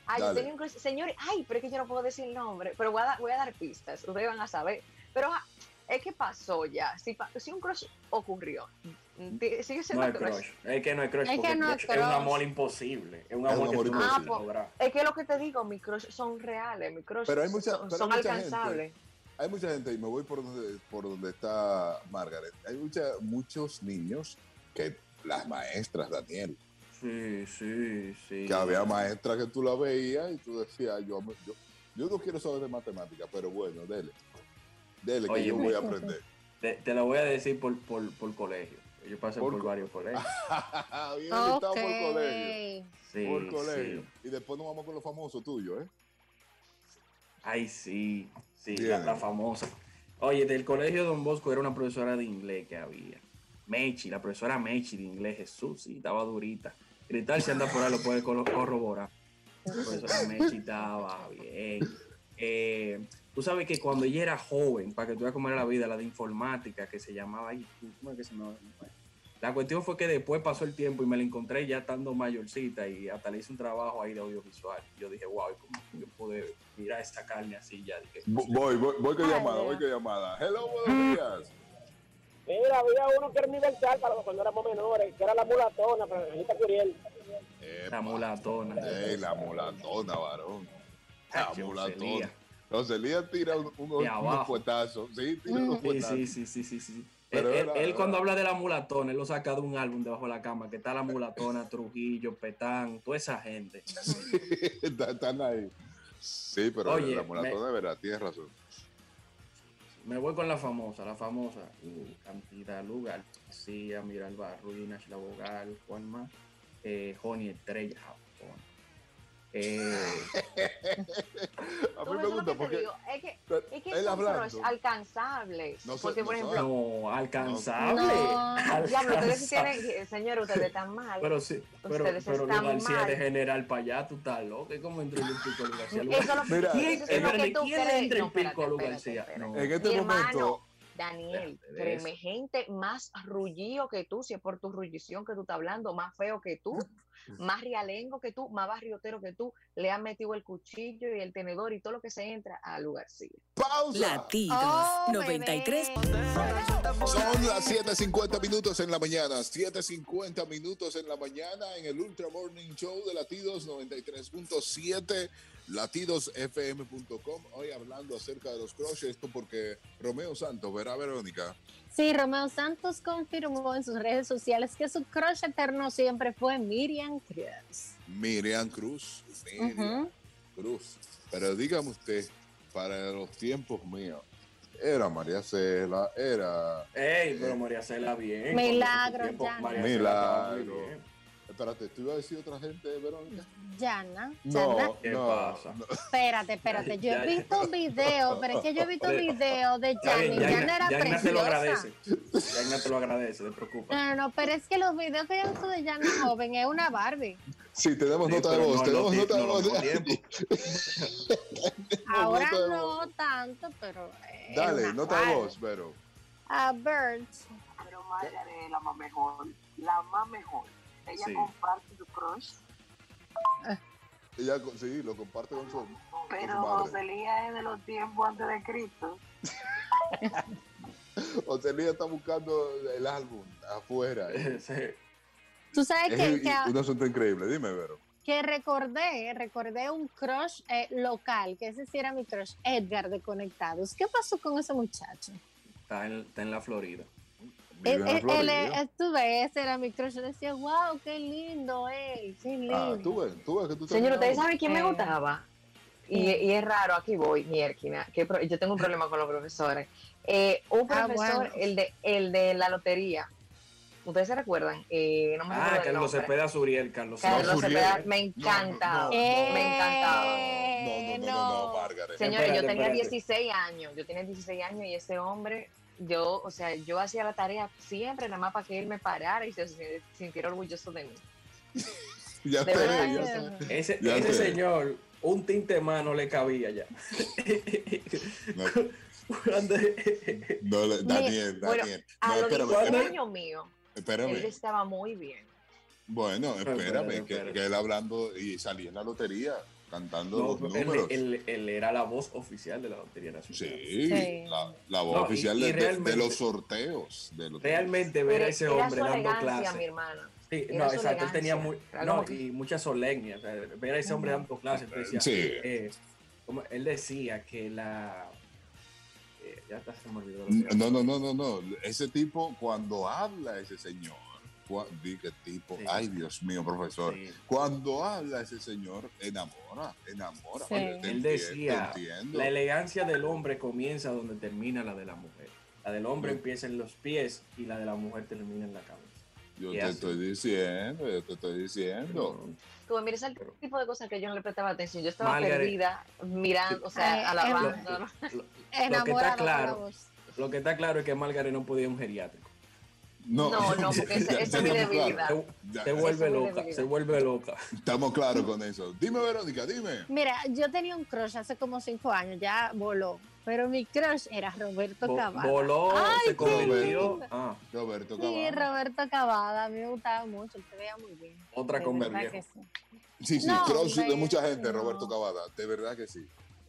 Ay, yo tenía un crush. Señores, ay, pero es que yo no puedo decir el nombre, pero voy a, voy a dar pistas, ustedes van a saber. Pero es que pasó ya. Si, si un crush ocurrió, sigue siendo no crush. Es que no es crush, es, porque no es, crush. es, un amor imposible. Es un amor, es un amor que ah, pues, Es que lo que te digo, mis crush son reales, mis crush pero hay mucha, son, son hay alcanzables. Gente, hay mucha gente, y me voy por donde, por donde está Margaret, hay mucha, muchos niños que las maestras, Daniel. Sí, sí, sí. Que había maestras que tú la veías y tú decías, yo, yo, yo no quiero saber de matemáticas, pero bueno, dele. Dele, que yo voy a aprender. Te, te, lo voy a decir por, por, por colegio. Yo pasé por, varios colegios. Bien, okay. por colegio. Sí, por colegio. Y después nos vamos con los famosos tuyos, ¿eh? Ay, sí, sí, la, famosa. Oye, del colegio Don Bosco era una profesora de inglés que había. Mechi, la profesora Mechi de inglés, Jesús, sí, estaba durita. Gritar si anda por ahí lo puede corroborar. La profesora Mechi estaba bien. Eh, Tú sabes que cuando ella era joven, para que tú veas cómo era la vida, la de informática, que se llamaba, ¿cómo es que se llamaba? La cuestión fue que después pasó el tiempo y me la encontré ya estando mayorcita y hasta le hice un trabajo ahí de audiovisual. Yo dije, wow, ¿cómo yo puedo mirar esta carne así ya? Dije, voy, voy, voy con llamada, voy con llamada. Hello, buenos días. Mira, había uno que era universal para cuando éramos menores, que era la mulatona, pero Angelita Curiel. La mulatona. Ey, la mulatona, varón. La mulatona. No, Celía tira un, un, unos puestazos. Sí, tira unos puestazos. Sí, sí, sí, sí, sí. Pero él, él, cuando habla de la mulatona, él lo saca de un álbum debajo de la cama, que está la mulatona, Trujillo, Petán, toda esa gente. están ahí. Sí, pero Oye, la mulatona de verdad, tienes razón. Me voy con la famosa, la famosa. Uh, cantidad, lugar. García, Miralba, Ruinas, La Bogal, Juan más. Eh, Joni Estrella. Eh, a mí me gusta porque es que, es que son hablando, alcanzables. No porque, por ejemplo, no, alcanzable. No. Diablo, ustedes tienen, señor, ustedes están mal. Pero sí, pero, ustedes pero están García mal. de general para allá, tú estás loco. Es como entre el pico García. Lo, Mira, ¿quién, es lo que tú ¿quién entra el pico García? En este momento. Daniel, créeme, gente más rullío que tú, si es por tu rullición que tú estás hablando, más feo que tú, más rialengo que tú, más barriotero que tú, le han metido el cuchillo y el tenedor y todo lo que se entra al lugar. ¡Pausa! Latidos oh, 93. Son las 7.50 minutos en la mañana, 7.50 minutos en la mañana en el Ultra Morning Show de Latidos 93.7 latidosfm.com. Hoy hablando acerca de los crushes, esto porque Romeo Santos, ¿verá Verónica? Sí, Romeo Santos confirmó en sus redes sociales que su crush eterno siempre fue Miriam Cruz. Miriam Cruz, Miriam Cruz. Pero dígame usted, para los tiempos míos, era María Cela, era... Ey, pero María Cela bien. Milagro, ya. Milagro. Espérate, ¿tú ibas a decir otra gente, Verónica? Yana. No, ¿Qué pasa? Espérate, espérate. Yo he visto un video, pero es que yo he visto un video de Yana. Yana era preciosa. te lo agradece. Yana te lo agradece, no te preocupes. No, no, pero es que los videos que yo he visto de Yana joven es una Barbie. Sí, tenemos nota de voz, tenemos nota de voz. Ahora no tanto, pero. Dale, nota de voz, pero. A Bert. Pero Margaret, la más mejor. La más mejor ella comparte su crush. Ella sí, lo comparte con su. Pero Joselía es de los tiempos antes de Cristo. Joselía está buscando el álbum afuera. Tú sabes que, es un asunto increíble, dime, Vero. Que recordé, recordé un crush eh, local, que ese sí era mi crush, Edgar de Conectados. ¿Qué pasó con ese muchacho? Está en, está en la Florida. Él, él, estuve, ese era mi crush. Yo decía, wow, qué lindo él, qué lindo. Ah, tú ves, tú ves que tú Señor, ¿ustedes saben quién me gustaba? Y, y, es raro, aquí voy, Mierkina, que yo tengo un problema con los profesores. Eh, un ah, profesor, el, de, el de la lotería, ¿Ustedes se recuerdan? Eh, no me ah, Carlos Cepeda Suriel, Carlos, Carlos Cepeda, me encantaba, me encantaba. No, no, no, no, no, Señores, yo tenía 16 años, yo tenía 16 años y ese hombre yo, o sea, yo hacía la tarea siempre nada más para que él me parara y se sintiera orgulloso de mí. ya te ya Ese, ese señor, un tinte más no le cabía ya. no, no Daniel, Daniel. a los 16 años mío, espérame. él estaba muy bien. Bueno, espérame, que, que, él hablando y salía en la lotería cantando los números. Él, era la voz oficial de la Lotería Nacional. Sí, La, voz oficial de, los sorteos. realmente ver a ese hombre dando clases. mi hermana. Sí, no, exacto, él tenía muy, no, y mucha solemnia. ver a ese hombre dando clases. Decía, sí. Eh, como él decía que la. Eh, ya se me olvidó. No, no, no, no, no. Ese tipo, cuando habla ese señor vi que tipo, ay Dios mío, profesor, cuando habla ese señor, enamora, enamora. Él decía, la elegancia del hombre comienza donde termina la de la mujer. La del hombre empieza en los pies y la de la mujer termina en la cabeza. Yo te estoy diciendo, yo te estoy diciendo. Tú mira ese tipo de cosas que yo no le prestaba atención. Yo estaba perdida mirando, o sea, alabando. Lo, lo, que está claro, lo que está claro es que Margaret no podía un geriátrico. No, no, porque esa es mi debilidad. Se, vuelve loca, se vuelve loca. Estamos claros con eso. Dime, Verónica, dime. Mira, yo tenía un crush hace como cinco años, ya voló. Pero mi crush era Roberto Cavada. Voló, se convirtió. Ah. Roberto Cavada. Sí, Roberto Cavada. A mí me gustaba mucho, él se veía muy bien. Otra conversión. Sí, sí, crush de mucha gente, Roberto Cavada. De verdad que sí.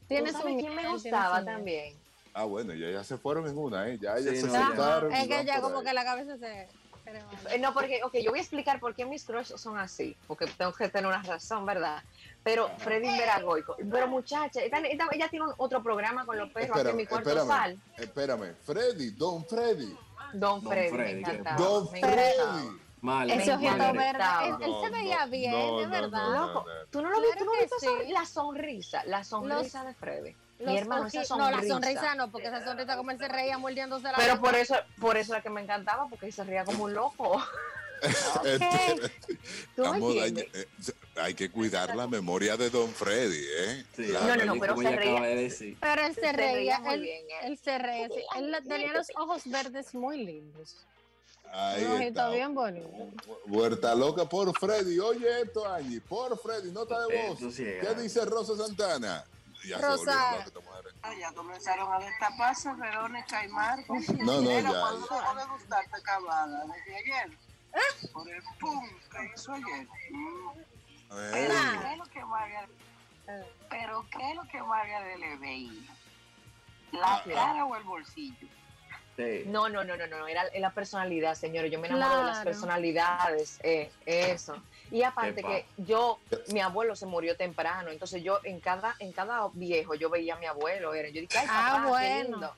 ¿Tienes un quién me gustaba también? Ah, bueno, ya, ya se fueron en una, ¿eh? Ya ellas se soltaron. Es que ya como que la cabeza se... Eh, no, porque, ok, yo voy a explicar por qué mis crush son así, porque tengo que tener una razón, ¿verdad? Pero Freddy Veragoico, pero muchacha, ella, tiene otro programa con los perros aquí en mi cuarto espérame, sal. Espérame, Freddy, Don Freddy. Don, Freddy, me encantaba. Don Freddy. Mal, Ese ojito verde, él, él, se veía bien, de verdad. Loco, tú no lo viste, tú no viste la sonrisa, la sonrisa de Freddy. Mi hermano, esa sonrisa. No, la sonrisa no, porque esa sonrisa como él se reía mordiéndose la Pero por eso, por eso es que me encantaba, porque él se reía como un loco. Eh, hay que cuidar la memoria de Don Freddy, ¿eh? no, no, no, pero se reía. Pero él se reía, él, él, se reía. Él tenía los ojos verdes muy lindos. Ahí está. bien bonito. Huerta loca por Freddy. Oye esto, Angie, por Freddy, nota de voz. ¿Qué dice Rosa Santana? Ya Rosa. ya comenzaron a destaparse Verónica y Marcos. No, no, ya. ¿Cuándo dejó de gustarte Cavada? Desde ayer. Por el pum que hizo ayer. Pero, ¿qué es lo que María, pero ¿qué es lo que María le veía? ¿La ah, cara o el bolsillo? No, no, no, no, no, era la personalidad, señores. Yo me enamoro de las personalidades, eh, eso. Y aparte que yo, mi abuelo se murió temprano, entonces yo en cada, en cada viejo yo veía a mi abuelo. Era, yo dije, ay, ah, papá, ah, bueno.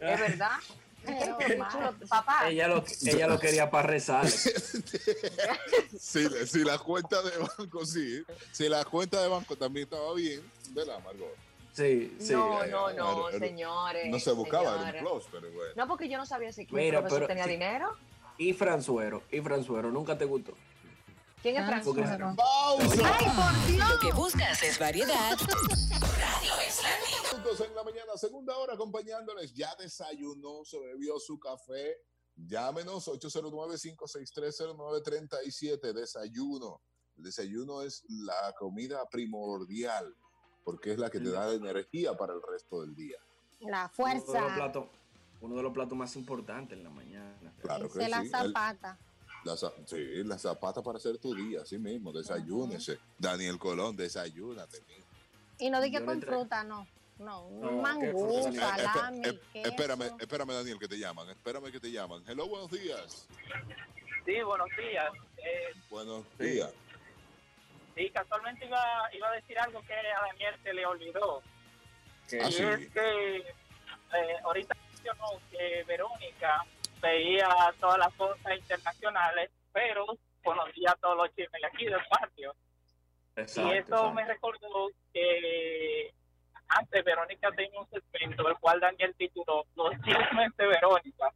Es verdad. papá. Ella lo, ella lo quería para rezar. si, si, la cuenta de banco, sí. Si la cuenta de banco también estaba bien, ¿verdad, Margot? Sí, sí. No, no, no, señores. No se buscaba en un plus, pero bueno. No, porque yo no sabía si el profesor tenía dinero. Y Franzuero, y Franzuero, ¿nunca te gustó? ¿Quién es Franzuero? ¡Pausa! ¡Ay, por Dios! Lo que buscas es variedad. Radio Isla. en la mañana, segunda hora acompañándoles. Ya desayunó, se bebió su café. Llámenos 809-5630937. Desayuno. El desayuno es la comida primordial porque es la que te da energía para el resto del día. La fuerza. Uno de los platos, más importantes en la mañana. Claro que la zapata. Sí, la zapata para hacer tu día, así mismo, desayúnese. Daniel Colón, desayúnate. Y no diga con fruta, no. No, un mangú, salami, Espérame, espérame, Daniel, que te llaman. Espérame que te llaman. Hello, buenos días. Sí, buenos días. Eh, buenos días. Sí, casualmente iba, iba a decir algo que a Daniel se le olvidó. y ah, es que eh, ahorita mencionó que Verónica veía todas las cosas internacionales, pero conocía todos los chismes de aquí del patio. y eso me recordó que antes Verónica tenía un segmento, el cual Daniel tituló Los chismes de Verónica.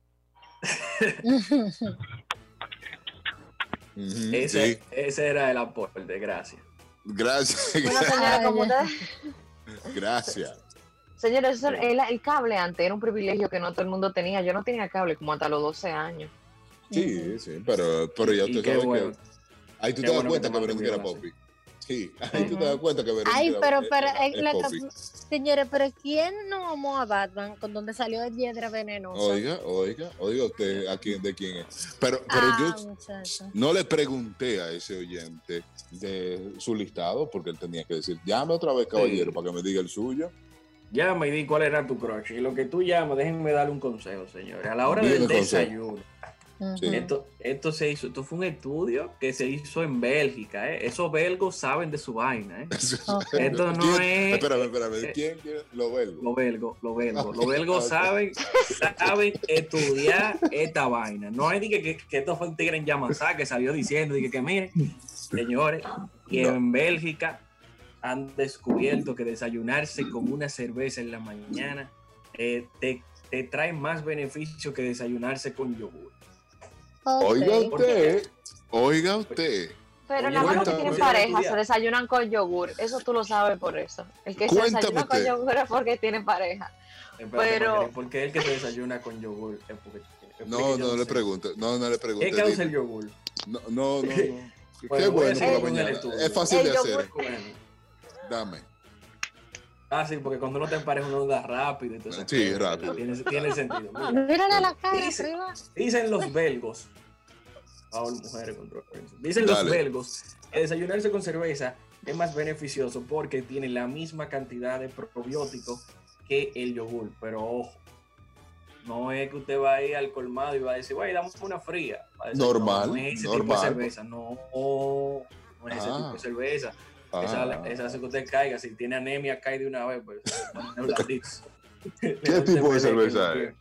ese, ese era el aporte, gracias. Gracias. Gracias. Señores, el, el, cable antes era un privilegio que no todo el mundo tenía. Yo no tenía cable como hasta los 12 años. Sí, sí, pero, pero ya usted sabe que. Ahí tú te das cuenta que Verónica era Poppy. Sí, ahí tú te das cuenta que Verónica Ay, pero, pero, señores, pero ¿quién no amó a Batman con donde salió de piedra venenosa? Oiga, oiga, oiga usted a quién, de quién es. Pero, pero yo ah, no le pregunté a ese oyente de su listado porque él tenía que decir, llame otra vez, caballero, para que me diga el suyo. Llama y di cuál era tu crush. Y lo que tú llamas, déjenme darle un consejo, señores. A la hora del desayuno esto, esto se hizo, esto fue un estudio que se hizo en Bélgica, ¿eh? Esos belgos saben de su vaina, ¿eh? Esto no es. Espérame, espérame, eh, ¿quién? Los belgos. Los belgos, los belgos. Los belgos saben, saben estudiar esta vaina. No hay que, que, que esto fue un tigre en Yamasá que salió diciendo que, que miren, señores, que en Bélgica han descubierto que desayunarse con una cerveza en la mañana eh, te, te trae más beneficio que desayunarse con yogur. Oiga usted, oiga usted. Pero nada más los que tienen pareja se desayunan con yogur. Eso tú lo sabes por eso. El que se desayuna con yogur es porque tiene pareja. Pero... ¿Por qué el que se desayuna con yogur? Es porque, no, no, le pregunto. No, no le pregunto. ¿Qué causa el yogur? No, no, no. Qué bueno por la mañana. Es fácil de hacer. Dame. Ah, sí, porque cuando uno te empareja uno da rápido. Entonces, sí, rápido. Tiene, tiene sentido. Mírale la cara, Dicen los belgos mujeres Dicen los belgos que desayunarse con cerveza es más beneficioso porque tiene la misma cantidad de probióticos que el yogur. Pero ojo, no es que usted va a ir al colmado y va a decir, güey, damos una fría. normal. No, es ese tipo de cerveza, no, no es ese tipo de ah. cerveza. Esa, ah. esa, hace que usted caiga. Si tiene anemia, cae de una vez. Pues, ¿Qué tipo de cerveza es?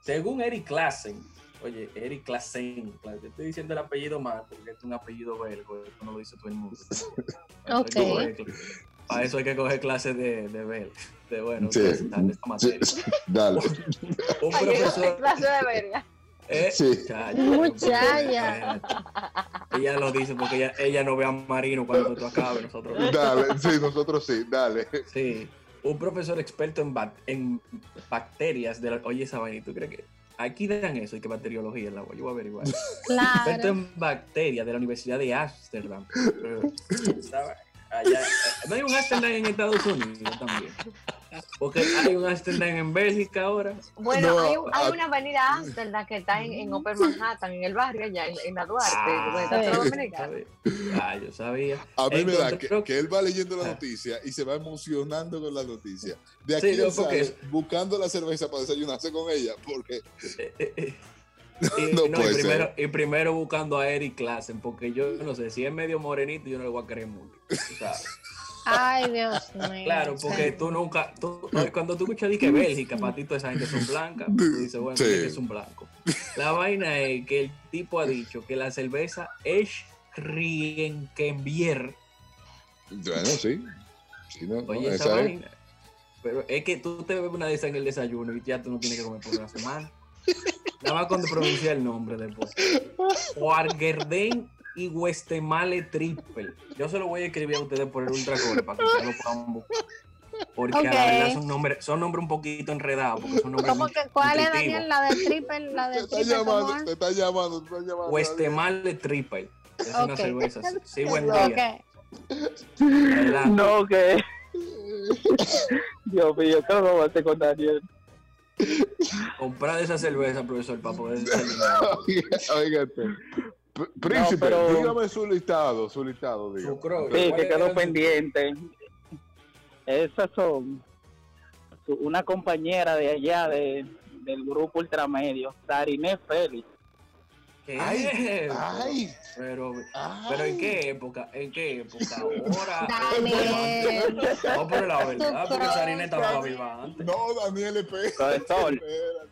Según Eric Klassen, Oye, Eric Klassen, te estoy diciendo el apellido mal porque es un apellido belgo, esto no lo dice todo el mundo. ok. A eso hay que coger clases de, de ver. De bueno, Sí. de esta materia. Dale. Un profesor. clase de verga. Eh, Sí. muchacha, Muchacha. Ella lo dice porque ella, ella no ve a Marino cuando tú acabes, nosotros. Dale. Sí, nosotros sí. Dale. Sí. Un profesor experto en, bac- en bacterias de la, Oye, esa vaina, ¿tú crees que aquí dan eso y que bacteriología en la web? Yo voy a averiguar. Experto Claro. en bacterias de la Universidad de Ámsterdam. No hay un Ámsterdam en Estados Unidos también. Porque hay un Ámsterdam en Bélgica ahora. Bueno, No, hay, un- hay a- una avenida Amsterdam que está en, en Upper Manhattan, en el barrio allá, en, en la Duarte, dominicano. Ah, yo sabía. A mí me da que, él va leyendo la Ah. noticia y se va emocionando con la noticia. De aquí Sí, no, porque- sale buscando la cerveza para desayunarse con ella, porque Eh, eh, eh. Y, No no, puede y, primero, ser. y primero buscando a Eric Klassen, porque yo no sé, si es medio morenito, yo no le voy a creer mucho. sabes. Ay, Dios mío. Claro, porque tú nunca, tú- cuando tú escuchas que Bélgica, para ti toda esa gente son blancas, tú dices, bueno, Sí. es un blanco. La vaina es que el tipo ha dicho que la cerveza es Rienkenbier. bueno, sí. Sí, no, no, Oye, esa, esa es. vaina. Pero es que tú te bebes una de esas en el desayuno y ya tú no tienes que comer por una semana. Nada más cuando pronuncia el nombre después. Wargerden y Westemale Triple. Yo se lo voy a escribir a ustedes por el ultracore para que ustedes lo puedan buscar. Porque a la verdad son nombres, son nombres un poquito enredados, porque son nombres ¿Cómo muy que, ¿Cuál es. Daniel? La de triple, la Te de está triple, te está llamando, te está llamando. Westemale Triple. Es una Ok. cerveza. Sí, buen día. Ok. Adelante. No, que. Dios mío, ¿qué lo a hacer con Daniel? Comprar esa cerveza, profesor, para poder Oígate. P- Príncipe, pero- dígame su listado, su listado, crow. Sí, que ¿Cuáles quedó pendiente. Esas son una compañera de allá de, del grupo Ultramedio, Sariné Félix. ¿Qué? Ay, Pero- ay, Pero, ay. pero ¿en qué época? ¿En qué época? Ahora. Daniel. No, pero la verdad, porque Sarina estaba viva antes. No, Daniel, espérate. Profesor,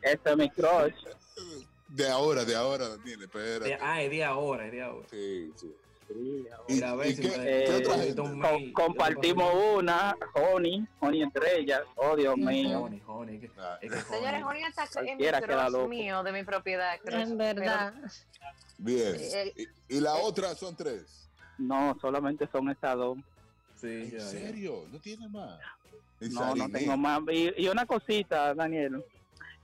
este es mi crush. De ahora, de ahora, Daniel, De- espérate. ah, es de ahora, es de ahora. Sí, sí. Sí, ¿Y, Mira, a ver y si qué, me- qué Eh, mail, compartimos una, Honey, Honey entre ellas. Oh, Dios mío. Honey, honey, que- Ah, es que Señores, honey. Está en mi cross mío, de mi propiedad. cross, En verdad. Bien. Eh, Y, y la otra son tres. No, solamente son esas dos. Sí, ¿En ya, ya. serio? ¿No tiene más? Y No, no tengo más. Y, y una cosita, Daniel.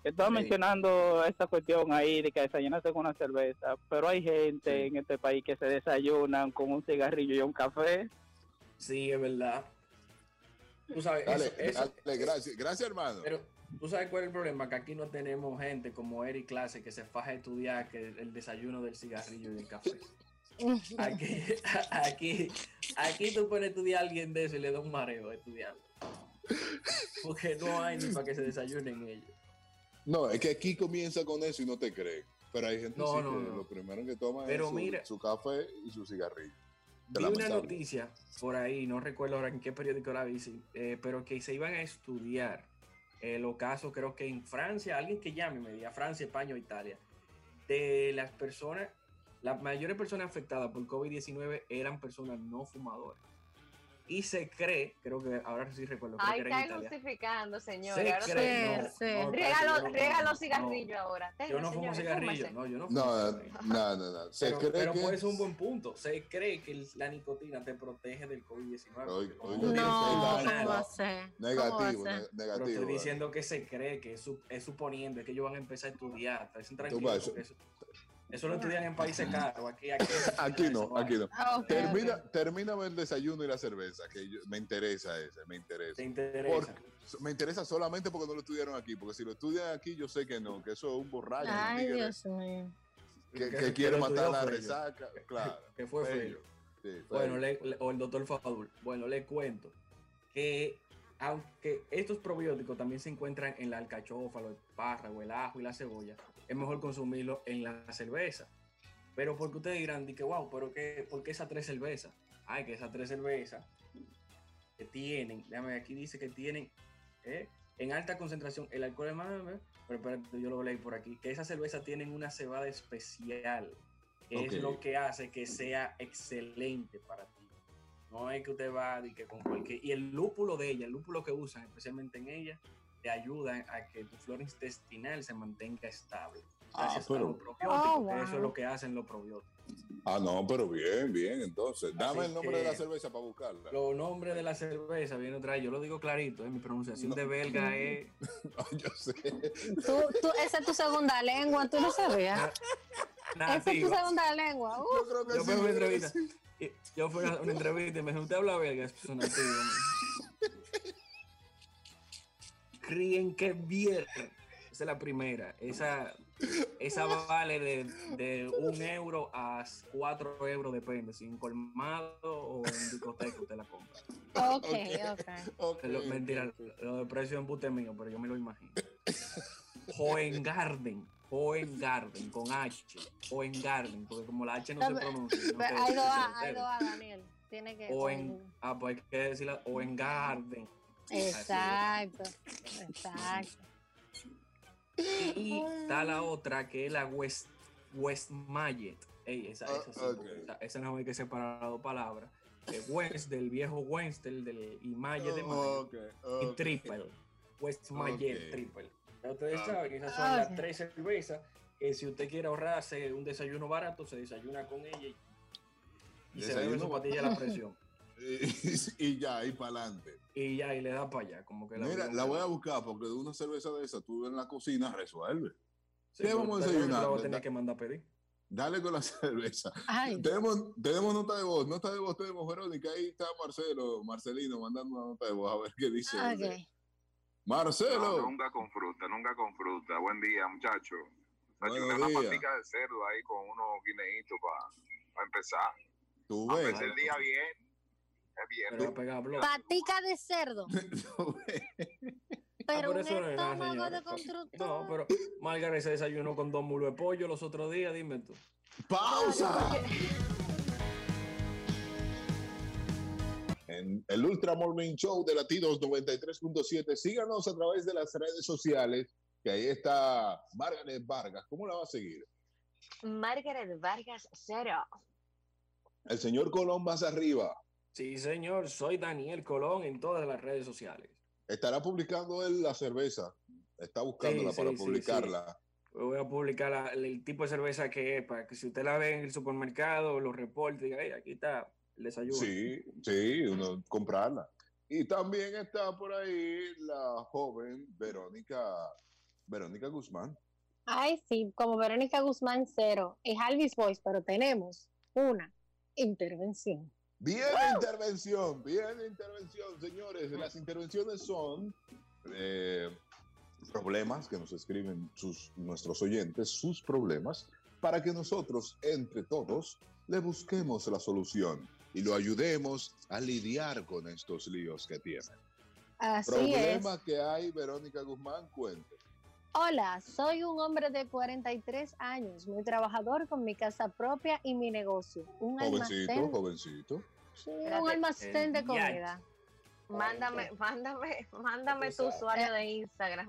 Estaba Sí. mencionando esta cuestión ahí de que desayunarse con una cerveza, pero hay gente Sí. en este país que se desayunan con un cigarrillo y un café. Sí, es verdad. Tú sabes, Dale, eso, eso- dale, gracias, gracias, hermano. Pero tú sabes cuál es el problema, que aquí no tenemos gente como Eric Clase que se faja a estudiar que el desayuno del cigarrillo y el café. Aquí, aquí, aquí tú puedes estudiar a alguien de eso y le da un mareo estudiando. Porque no hay ni para que se desayunen ellos. No, es que aquí comienza con eso y no te creen. Pero hay gente No, sí no, que no. lo primero que toma Pero es su, mira- su café y su cigarrillo. Vi una noticia por ahí, no recuerdo ahora en qué periódico la vi, sí, eh, pero que se iban a estudiar eh, los casos, creo que en Francia, alguien que llame, me diga Francia, España o Italia, de las personas, las mayores personas afectadas por COVID-19 eran personas no fumadoras. Y se cree, creo que ahora sí recuerdo, Ahí está justificando, señor. Se Ahora cree, Sí, no, sí. no, no los cigarrillos ahora. no, yo Tenga, no fumo cigarrillo, no, yo no fumo No, cigarrillo. no, no, no. Se Pero, cree pero que. puede ser un buen punto. Se cree que la nicotina te protege del COVID-19. Oiga, Como oiga, no No, no, ¿cómo nada. va a ser? ¿Cómo va a Negativo, ser? ne- Pero negativo. estoy diciendo que se cree, que es, su- es suponiendo, es que ellos van a empezar a estudiar. Estén Tú tranquilos. Eso, lo estudian en países caros. Aquí, aquí, Aquí no, aquí no. Ah, Termina, termíname el desayuno y la cerveza, que yo- me interesa ese, me interesa. Te interesa. Porque- me interesa solamente porque no lo estudiaron aquí, porque si lo estudian aquí, yo sé que no, que eso es un borracho. Ay, Dios mío. que, Que- que quiere matar la resaca. Claro. que fue. Sí, Bueno, Fello. le- le- o el doctor Fadul. Bueno, le cuento que aunque estos probióticos también se encuentran en la alcachofa, los espárragos, el ajo y la cebolla, es mejor consumirlo en la cerveza. Pero porque ustedes dirán, di que wow, pero qué, ¿por qué esas tres cervezas? Ay, que esas tres cervezas que tienen, déjame aquí dice que tienen eh, en alta concentración el alcohol de más, pero espérate, yo lo leí por aquí, que esas cervezas tienen una cebada especial, que es lo que hace que sea excelente para ti. No es que usted va y que con cualquier. Y el lúpulo de ella, el lúpulo que usan, especialmente en ella, te ayuda a que tu flora intestinal se mantenga estable. Ah, pero... Oh, Eso es lo que hacen los probióticos. Ah, no, pero bien, bien. Entonces, dame el nombre de la cerveza para buscarla. Los nombres de la cerveza viene otra vez. Yo lo digo clarito, ¿eh? mi pronunciación de belga es. no, yo sé. Tú, tú, esa es tu segunda lengua, tú no sabías. Esa es tu segunda lengua. Yo creo que yo sí. fui a una entrevista. Yo fui a una entrevista y me dijo, ¿usted habla belga? Es un Creen que bien. Esa es la primera. Esa, esa vale de, de un euro a cuatro euros, depende. Si en colmado o en discoteca usted la compra. Ok, ok. okay. Lo, mentira, lo de precio en pute mío, pero yo me lo imagino. Hoengarden. Hoengarden, con H. Hoengarden, porque como la H no se pronuncia. No hay dos A, hay dos A, Daniel. Tiene que. Oen, ah, pues hay que decirla Hoengarden. Exacto, exacto. Y está la otra que es la West, West Mayet. Ey, esa, esa, sí, okay. esa, esa no hay que separar las dos palabras. Eh, West del viejo Westel del, y Mayet de Mayet. Okay, okay. Y Triple. West Mayet Okay. Triple. Ya ustedes Ah. saben que esas son las tres cervezas que si usted quiere ahorrarse un desayuno barato, se desayuna con ella y, y se bebe su patilla a la presión. Y, y ya, ahí para adelante. Y ya, y le da para allá. Como que Mira, vida- la voy a buscar porque de una cerveza de esa tú en la cocina resuelve. Sí, ¿Qué pero vamos a desayunar? La va a tener que mandar a pedir. Dale con la cerveza. Ay, Tenemos, tenemos nota de voz, nota de voz tenemos Verónica, ahí está Marcelo, Marcelino mandando una nota de voz a ver qué dice. Marcelo, No, nunca con fruta, nunca con fruta. Buen día, muchachos. Buenos Una patica de cerdo ahí con unos guineitos para empezar. tú ves. empezar el día bien. Es Pero va a viernes. pegar blog. Patica de cerdo, pero por un estómago de constructor. No, pero Margaret se desayunó con dos mulos de pollo los otros días, dime tú. ¡Pausa! En el Ultra Morning Show de Latidos 93.7, síganos a través de las redes sociales, que ahí está Margaret Vargas. ¿Cómo la va a seguir? Margaret Vargas Cero. El señor Colón más arriba. Sí, señor, soy Daniel Colón en todas las redes sociales. Estará publicando él la cerveza. Está buscándola Sí, para sí, sí, publicarla. Voy a publicar la- el tipo de cerveza que es, para que si usted la ve en el supermercado, lo reporte, diga, "Ey, aquí está el desayuno. Sí, sí, uno comprarla. Y también está por ahí la joven Verónica, Verónica Guzmán. Ay, sí, como Verónica Guzmán cero. Es Alvis Voice, pero tenemos una intervención. Bien intervención, bien intervención, señores. Las intervenciones son eh, problemas que nos escriben sus, nuestros oyentes, sus problemas, para que nosotros, entre todos, le busquemos la solución y lo ayudemos a lidiar con estos líos que tienen. Así es. Problema que hay, Verónica Guzmán, cuente. Hola, soy un hombre de 43 años, muy trabajador con mi casa propia y mi negocio. Un Jovencito, almacén, jovencito. sí, Espérate, un almacén de comida. Mándame, mándame, mándame tu usuario de Instagram.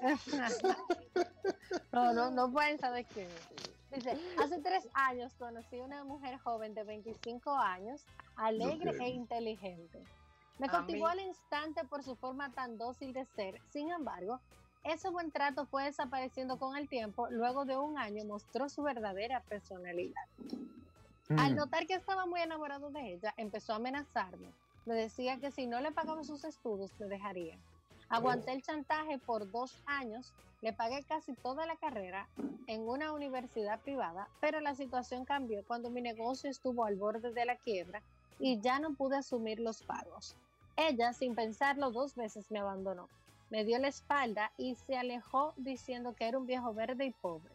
no, no, no pueden saber quién es. Dice, hace tres años conocí a una mujer joven de 25 años, alegre e inteligente. Me A cautivó mí. al instante por su forma tan dócil de ser. Sin embargo, ese buen trato fue desapareciendo con el tiempo. Luego de un año mostró su verdadera personalidad. Al notar que estaba muy enamorado de ella, empezó a amenazarme. Me decía que si no le pagaba sus estudios, me dejaría. Aguanté el chantaje por dos años, le pagué casi toda la carrera en una universidad privada, pero la situación cambió cuando mi negocio estuvo al borde de la quiebra y ya no pude asumir los pagos. Ella, sin pensarlo dos veces, me abandonó. Me dio la espalda y se alejó diciendo que era un viejo verde y pobre.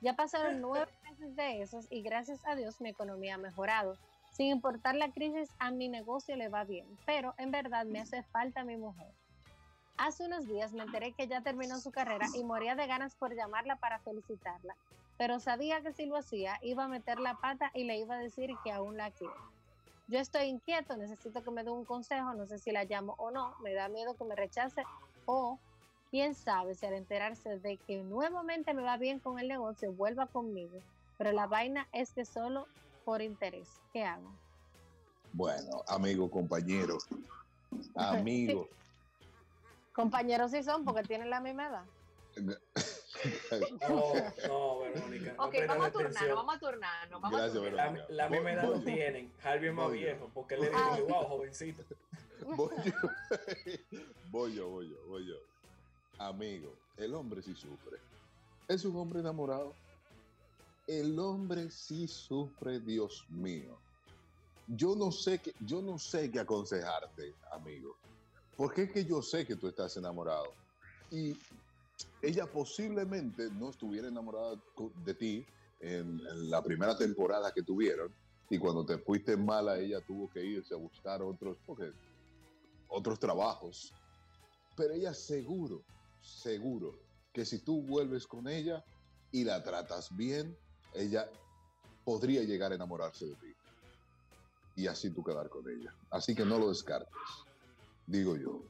Ya pasaron nueve meses de esos y gracias a Dios mi economía ha mejorado. Sin importar la crisis, a mi negocio le va bien, pero en verdad me hace falta mi mujer. Hace unos días me enteré que ya terminó su carrera y moría de ganas por llamarla para felicitarla, pero sabía que si lo hacía iba a meter la pata y le iba a decir que aún la quiero. Yo estoy inquieto, necesito que me dé un consejo, no sé si la llamo o no, me da miedo que me rechace o quién sabe si al enterarse de que nuevamente me va bien con el negocio vuelva conmigo, pero la vaina es que solo por interés. ¿Qué hago? Bueno, amigo, compañero, amigo. Compañeros sí son porque tienen la misma edad. No, no, Verónica. no Ok, vamos a atención. turnar, vamos a turnar, vamos Gracias, a turnar. Verónica. La, la misma edad no tienen. Harvey es más viejo porque él le Ah, dice, ok. wow, jovencito. Voy yo, voy yo, voy yo, voy yo. Amigo, el hombre sí sufre. Es un hombre enamorado. El hombre sí sufre, Dios mío. Yo no sé qué, yo no sé qué aconsejarte, amigo. Porque es que yo sé que tú estás enamorado. Y ella posiblemente no estuviera enamorada de ti en, en la primera temporada que tuvieron. Y cuando te fuiste mala, ella tuvo que irse a buscar otros, porque otros trabajos. Pero ella seguro, seguro que si tú vuelves con ella y la tratas bien, ella podría llegar a enamorarse de ti. Y así tú quedar con ella. Así que no lo descartes, digo yo.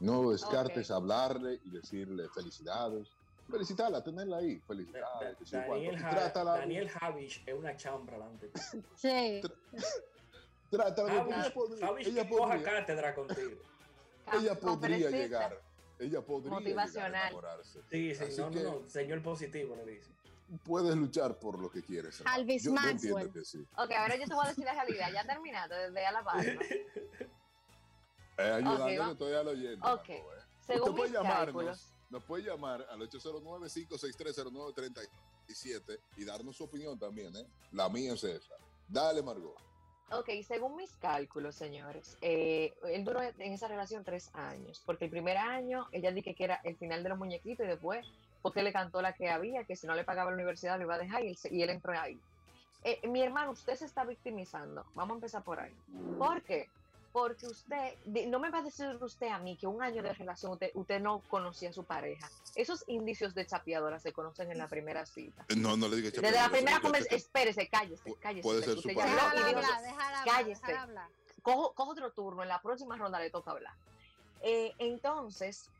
No lo descartes, Ok. hablarle y decirle felicidades. Felicitarla, tenerla ahí. O Daniel, Javich es una chambra delante. Sí. Bien, porque ella podría- ella coja podría- cátedra contigo. ella podría llegar, ella podría llegar a Motivacional. enamorarse. Sí, sí, no, que- no, no, señor positivo le dice. Puedes luchar por lo que quieres. hermano. Alvis Maxwell. entiendo que sí. Ok, ahora yo te voy a decir la realidad. Ya terminaste desde alabar, ¿no? Eh, ayudando Ok, que va. estoy al oyente. Ok. Marco, eh. Según Usted puede mis llamarnos, cálculos, nos puede llamar al 809-563-0937 y darnos su opinión también, ¿eh? La mía es esa. Dale, Margot. Ok, según mis cálculos, señores, eh, él duró en esa relación tres años, porque el primer año ella dije que era el final de los muñequitos y después porque le cantó la que había, que si no le pagaba la universidad lo iba a dejar y él, entró ahí. Eh, mi hermano, usted se está victimizando. Vamos a empezar por ahí. ¿Por qué? Porque usted, no me va a decir usted a mí que un año de relación usted, usted no conocía a su pareja. Esos indicios de chapeadora se conocen en la primera cita. No, no le digas Desde la primera conversación, espérese, cállese, cállese. puede ser su pareja. habló y Déjala dijo- hablar, déjala hablar. cállese. déjala hablar. cojo, cojo otro turno, en la próxima ronda le toca hablar. Eh, entonces,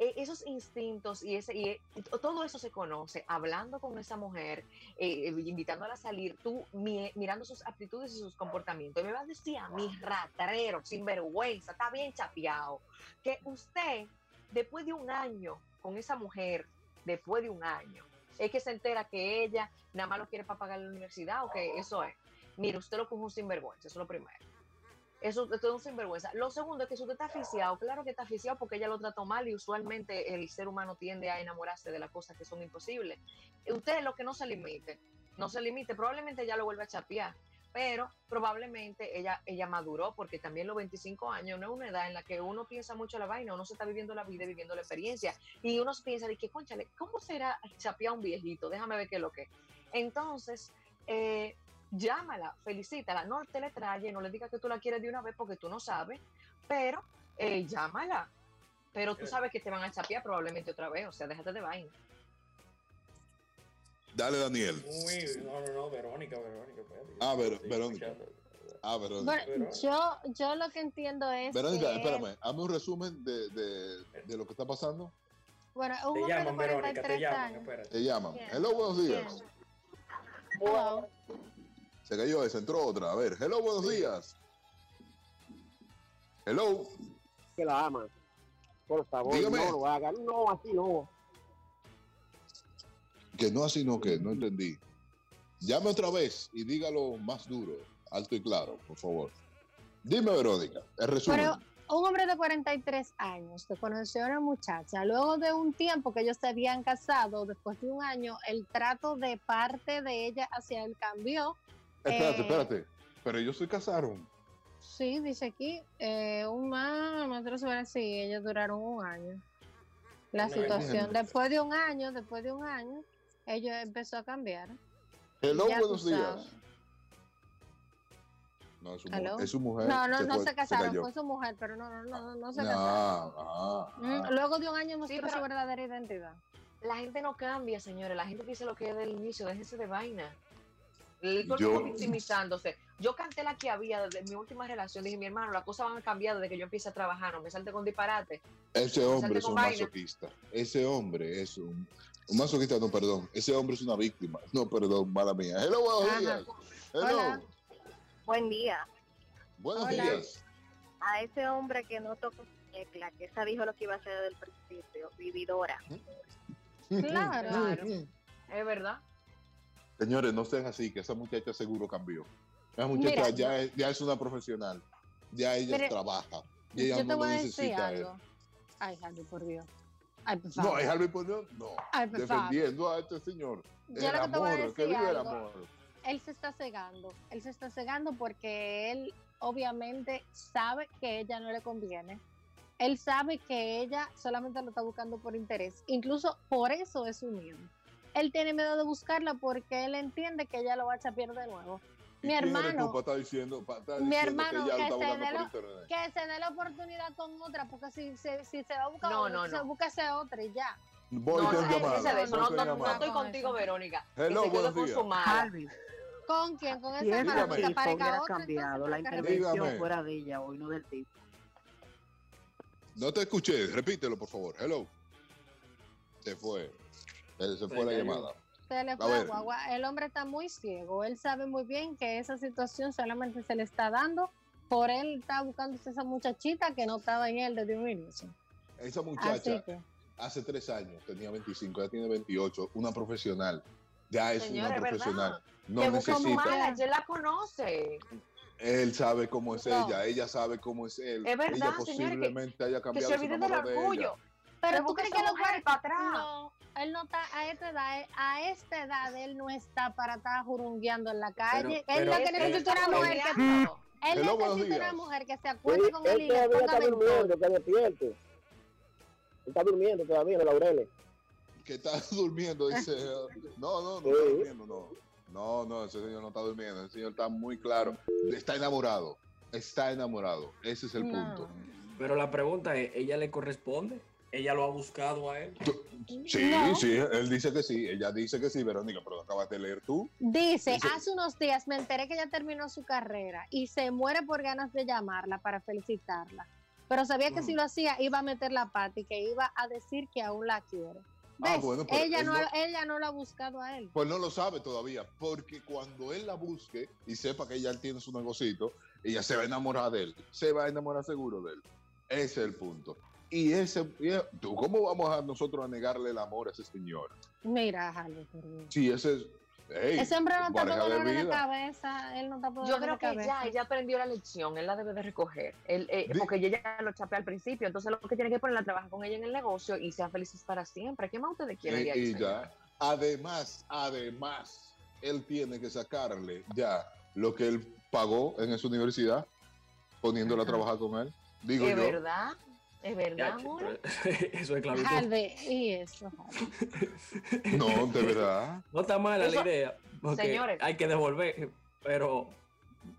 eh, esos instintos y, ese, y todo eso se conoce hablando con esa mujer, eh, eh, invitándola a salir, tú mi- mirando sus aptitudes y sus comportamientos. Y me vas a decir a mí, ratrero, sinvergüenza, está bien chapeado, que usted, después de un año con esa mujer, después de un año, es que se entera que ella nada más lo quiere para pagar la universidad o que eso es. Mire, usted lo coge un sinvergüenza, eso es lo primero. Eso, esto es un sinvergüenza. Lo segundo es que si usted está aficiado, claro que está aficiado porque ella lo trató mal y usualmente el ser humano tiende a enamorarse de las cosas que son imposibles. Usted es lo que no se limite, no se limite, probablemente ya lo vuelva a chapear, pero probablemente ella, ella maduró porque también los 25 años no es una edad en la que uno piensa mucho la vaina, uno se está viviendo la vida, viviendo la experiencia y uno se piensa de que, conchale, ¿cómo será chapear a un viejito? Déjame ver qué es lo que es. Entonces, eh, llámala, felicítala, no te le traye, no le digas que tú la quieres de una vez porque tú no sabes, pero eh, llámala. Pero tú sabes que te van a chapear probablemente otra vez, o sea, déjate de vaina. Dale, Daniel. Muy, no, no, no, Verónica, Verónica. espérate, Ah, Ver- Verónica. escuchando. Ah, Verónica. Bueno, yo, yo lo que entiendo es Verónica, que, espérame. Hazme un resumen de, de, de lo que está pasando. bueno, un Te hombre de llaman, Verónica, te 43 llaman, años. espérate. Te llaman. Bien. Hello, buenos días. Hello. Se cayó esa, entró otra. A ver, hello, buenos días. Hello. Que la ama. Por favor, Dígame. no lo hagan. No, así no. Que no así no que, no entendí. Llame otra vez y dígalo más duro, alto y claro, por favor. Dime, Verónica, el resumen. Pero un hombre de 43 años que conoció a una muchacha, luego de un tiempo que ellos se habían casado, después de un año, el trato de parte de ella hacia él cambió. Espérate, eh, espérate. Pero ellos se casaron. Sí, dice aquí, eh, un más, nosotros saber si ellos duraron un año. La No, situación, después de un año, después de un año, ellos empezó a cambiar. Hello, buenos días. No, es su, Hello. mu- es su mujer. No, no, no fue- se casaron, cayó. fue su mujer, pero no, no, no, no se No, casaron. ah, Mm, ah. Luego de un año mostró pero- su verdadera identidad. La gente no cambia, señores. La gente dice lo que es del inicio. Déjense de vaina. El victimizándose. Yo canté la que había desde mi última relación. Dije, mi hermano, las cosas van a cambiar desde que yo empiece a trabajar. No me salte con disparate. Ese hombre es un vaina. masoquista. Ese hombre es un, un masoquista, no, perdón. Ese hombre es una víctima. No, perdón, mala mía. Hello, buenos Ajá. días. Hello. Hola. Buen día. Buenos Hola. días. A ese hombre que no tocó tecla, que esa dijo lo que iba a hacer desde el principio, vividora. Claro. Es verdad. Señores, no sean así, que esa muchacha seguro cambió. Esa muchacha Mira, ya, es, ya es una profesional. Ya ella trabaja. Y ella Yo te no lo voy a decir algo. Ay, Harvey, por Dios. Ay, por No, es Harvey por Dios, no. Ay, por favor. Defendiendo a este señor. Yo el lo que te voy a amor, que vive el amor. él se está cegando. Él se está cegando porque él obviamente sabe que ella no le conviene. Él sabe que ella solamente lo está buscando por interés. Incluso por eso es su miedo. Él tiene miedo de buscarla porque él entiende que ella lo va a chapear de nuevo. ¿Y Mi hermano, diciendo, mi hermano, que se, lo- que se dé la oportunidad con otra, porque si, se- si se va a buscar No, otra, no, se busca ese otra y ya. Voy no, no, llamada. eso, no, estoy Con contigo, eso. Verónica. Hello, que se con su ¿Con quién? Con si esa ese aparezca hubiera otra. cambiado, la intervención Dígame. fuera de ella hoy, no del tipo. No te escuché, repítelo por favor. Hello. Se fue. Eh, Se fue la llamada. Se le fue la guagua. El hombre está muy ciego. Él sabe muy bien que esa situación solamente se le está dando por él está buscando esa muchachita que no estaba en él desde un inicio. Esa muchacha que, hace tres años tenía 25, ya tiene 28, una profesional. Ya es Señora, una verdad. profesional. No que necesita. mala, él la conoce. Él sabe cómo es No. ella, ella sabe cómo es él. Es verdad, ella señores, que- posiblemente haya Que cambiado se su olvide del enamorado de orgullo. ella. pero Que tú crees que lo para atrás. No, él no está a esta edad, a esta edad él no está para estar jurungueando en la calle. Pero- él lo pero- que él necesita una mujer que él necesita una mujer que se Sí, acuerde con él él y le todavía ponga está durmiendo, que despierte. Él está durmiendo todavía en laureles. Que está durmiendo, dice. No, no, no Sí. está durmiendo, no. No, no, ese señor no está durmiendo. Ese señor está muy claro. Está enamorado. Está enamorado. Ese es el No. punto. Pero la pregunta es, ¿ella le corresponde? ¿Ella lo ha buscado a él? Sí, No. sí, él dice que sí. Ella dice que sí, Verónica, pero lo acabas de leer tú. Dice, Dice- hace unos días me enteré que ya terminó su carrera y se muere por ganas de llamarla para felicitarla. Pero sabía que Mm. si lo hacía iba a meter la pata y que iba a decir que aún la quiere. Ah, bueno, pero ella, no- ella no lo ha buscado a él. Pues no lo sabe todavía, porque cuando él la busque y sepa que ella tiene su negocito, ella se va a enamorar de él. Se va a enamorar seguro de él. Ese es el punto. Y ese, y- ¿tú ¿cómo vamos a nosotros a negarle el amor a ese señor? Mira, Dios. Sí, ese es. ey, Ese hombre no está por de dolor de cabeza, él no está por Yo creo de que cabeza. ya ella aprendió la lección, él la debe de recoger, él, eh, porque ella ya lo chapé al principio, entonces lo que tiene que ponerla a trabajar con ella en el negocio y sean felices para siempre. ¿Qué más ustedes quieren de Eh, y ya. Además, además, él tiene que sacarle ya lo que él pagó en esa universidad, poniéndola a trabajar con él. Digo ¿Es yo. verdad? ¿Es verdad, amor? Eso es clavitud. Y eso. No, de verdad. No está mala Eso- la idea. Señores. hay que devolver. Pero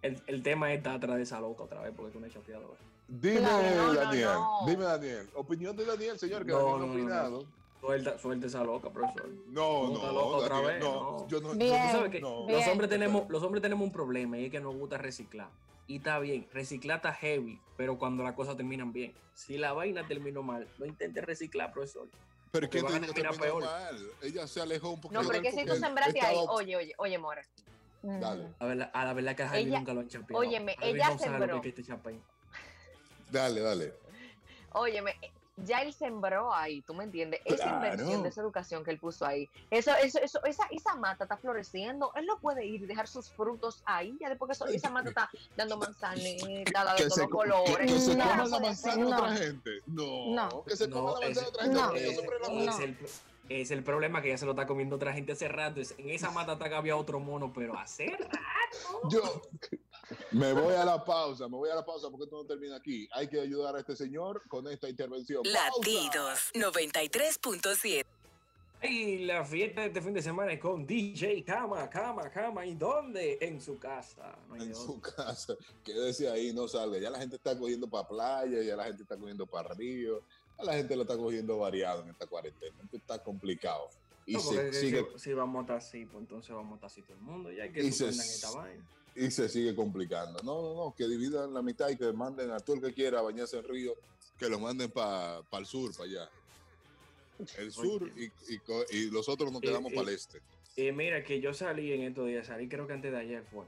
el, el tema está atrás de esa loca otra vez, porque es una chapeadora. Dime, Claro, no, Daniel. no. Dime, Daniel. Opinión de Daniel, señor, que No, Daniel no, no, opinado. Suelta, suelta esa loca, profesor. No, No, loca otra Daniel, vez, no. no. Yo no. Bien. yo Tú no- sabes que no. Bien. los hombres tenemos, los hombres tenemos un problema y es que nos gusta reciclar. Y está bien, reciclar está heavy, pero cuando las cosas terminan bien. Si la vaina terminó mal, no intentes reciclar, profesor. Pero porque que van a terminó peor. mal. Ella se alejó un poquito. No, pero que si tú sembraste ahí, oye, oye, oye, More, Dale, A, ver, a la verdad que a Ella- nunca lo han chapeado. óyeme, Jaime ella no sabe lo sembró. que es que te chapeen. dale, dale. óyeme, ya él sembró ahí, ¿tú me entiendes? Esa Claro. inversión de esa educación que él puso ahí, eso, eso, eso, esa, esa mata está floreciendo, él no puede ir y dejar sus frutos ahí, ya después que eso- esa mata está dando manzanita, se, todos co- colores. que, se No, coma no la manzana otra no. gente. No, No. que se coma No, la manzana de ese- otra gente. no. porque yo es, la el, es el problema que ya se lo está comiendo otra gente hace rato. Es- En esa mata está que había otro mono, pero hace rato. Yo me voy a la pausa, me voy a la pausa porque esto no termina aquí. Hay que ayudar a este señor con esta intervención. Latidos 93.7. Y la fiesta de este fin de semana es con DJ Cama, Cama, Cama. ¿Y dónde? En su casa. No En su casa, quédese ahí, no salga. Ya la gente está cogiendo para playa, ya la gente está cogiendo para río, ya la gente lo está cogiendo variado en esta cuarentena. Esto está complicado. Y No, se sigue si, si vamos a estar así, pues entonces vamos a estar así todo el mundo. Ya hay que Y se- suspendan esta vaina. Y se sigue complicando. No, no, no, que dividan la mitad y que manden a todo el que quiera bañarse en río, que lo manden para el sur, para allá. El sur y, y y los otros nos Y- quedamos y- para el este. Y mira que yo salí en estos días, salí creo que antes de ayer fue.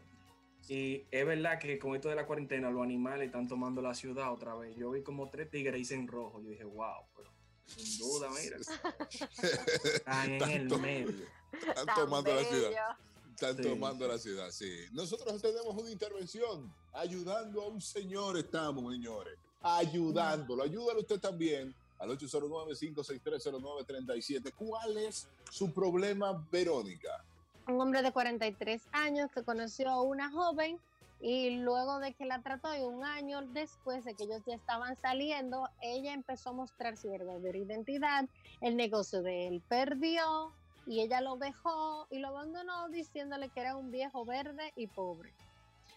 Y es verdad que con esto de la cuarentena, los animales están tomando la ciudad otra vez. Yo vi como tres tigres en rojo. Yo dije, wow, pero sin duda, mira. Están en el medio. Están tomando la ciudad. Están tomando la ciudad, sí. Nosotros tenemos una intervención ayudando a un señor, estamos, señores. Ayudándolo. Ayúdalo usted también al 809-56309-37. ¿Cuál es su problema, Verónica? Un hombre de 43 años que conoció a una joven y luego de que la trató y un año después de que ellos ya estaban saliendo, ella empezó a mostrar su verdadera identidad, el negocio de él perdió y ella lo dejó y lo abandonó diciéndole que era un viejo verde y pobre.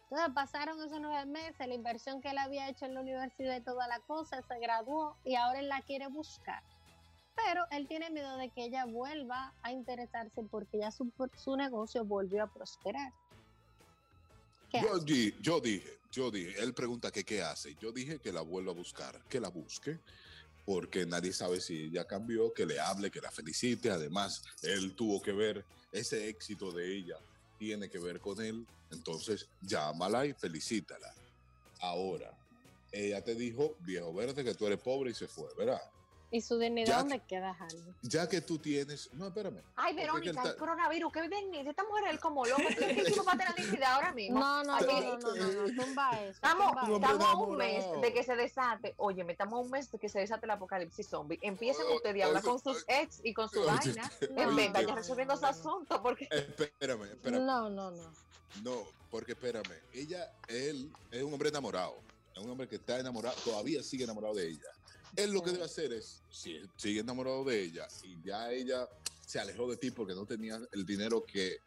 Entonces pasaron esos nueve meses, la inversión que él había hecho en la universidad y toda la cosa, se graduó y ahora él la quiere buscar. Pero él tiene miedo de que ella vuelva a interesarse porque ya su, su negocio volvió a prosperar. Yo, yo, dije, yo dije, él pregunta que qué hace. Yo dije que la vuelva a buscar, que la busque, porque nadie sabe si ella cambió, que le hable, que la felicite. Además, él tuvo que ver ese éxito de ella tiene que ver con él, entonces llámala y felicítala. Ahora, ella te dijo, viejo verde, que tú eres pobre y se fue, ¿verdad? ¿Y su dignidad dónde queda, Jaime? Ya que tú tienes. No, espérame. Ay, Verónica, el, coronavirus, que ven, esta mujer él como loco. ¿Qué hicimos para tener dignidad ahora mismo? No, no, no, no, no, no, tumba eso. Estamos, estamos a un mes de que se desate. Oye, estamos a un mes de que se desate el apocalipsis zombie. Empiecen ustedes a hablar con sus ex y con su vaina. En vez de ya resolviendo ese asunto. Porque... Espérame, espérame. No, no, no. No, porque espérame. Ella, él, es un hombre enamorado. Es un hombre que está enamorado, todavía sigue enamorado de ella él lo que debe hacer es, si sigue enamorado de ella y ya ella se alejó de ti porque no tenía el dinero que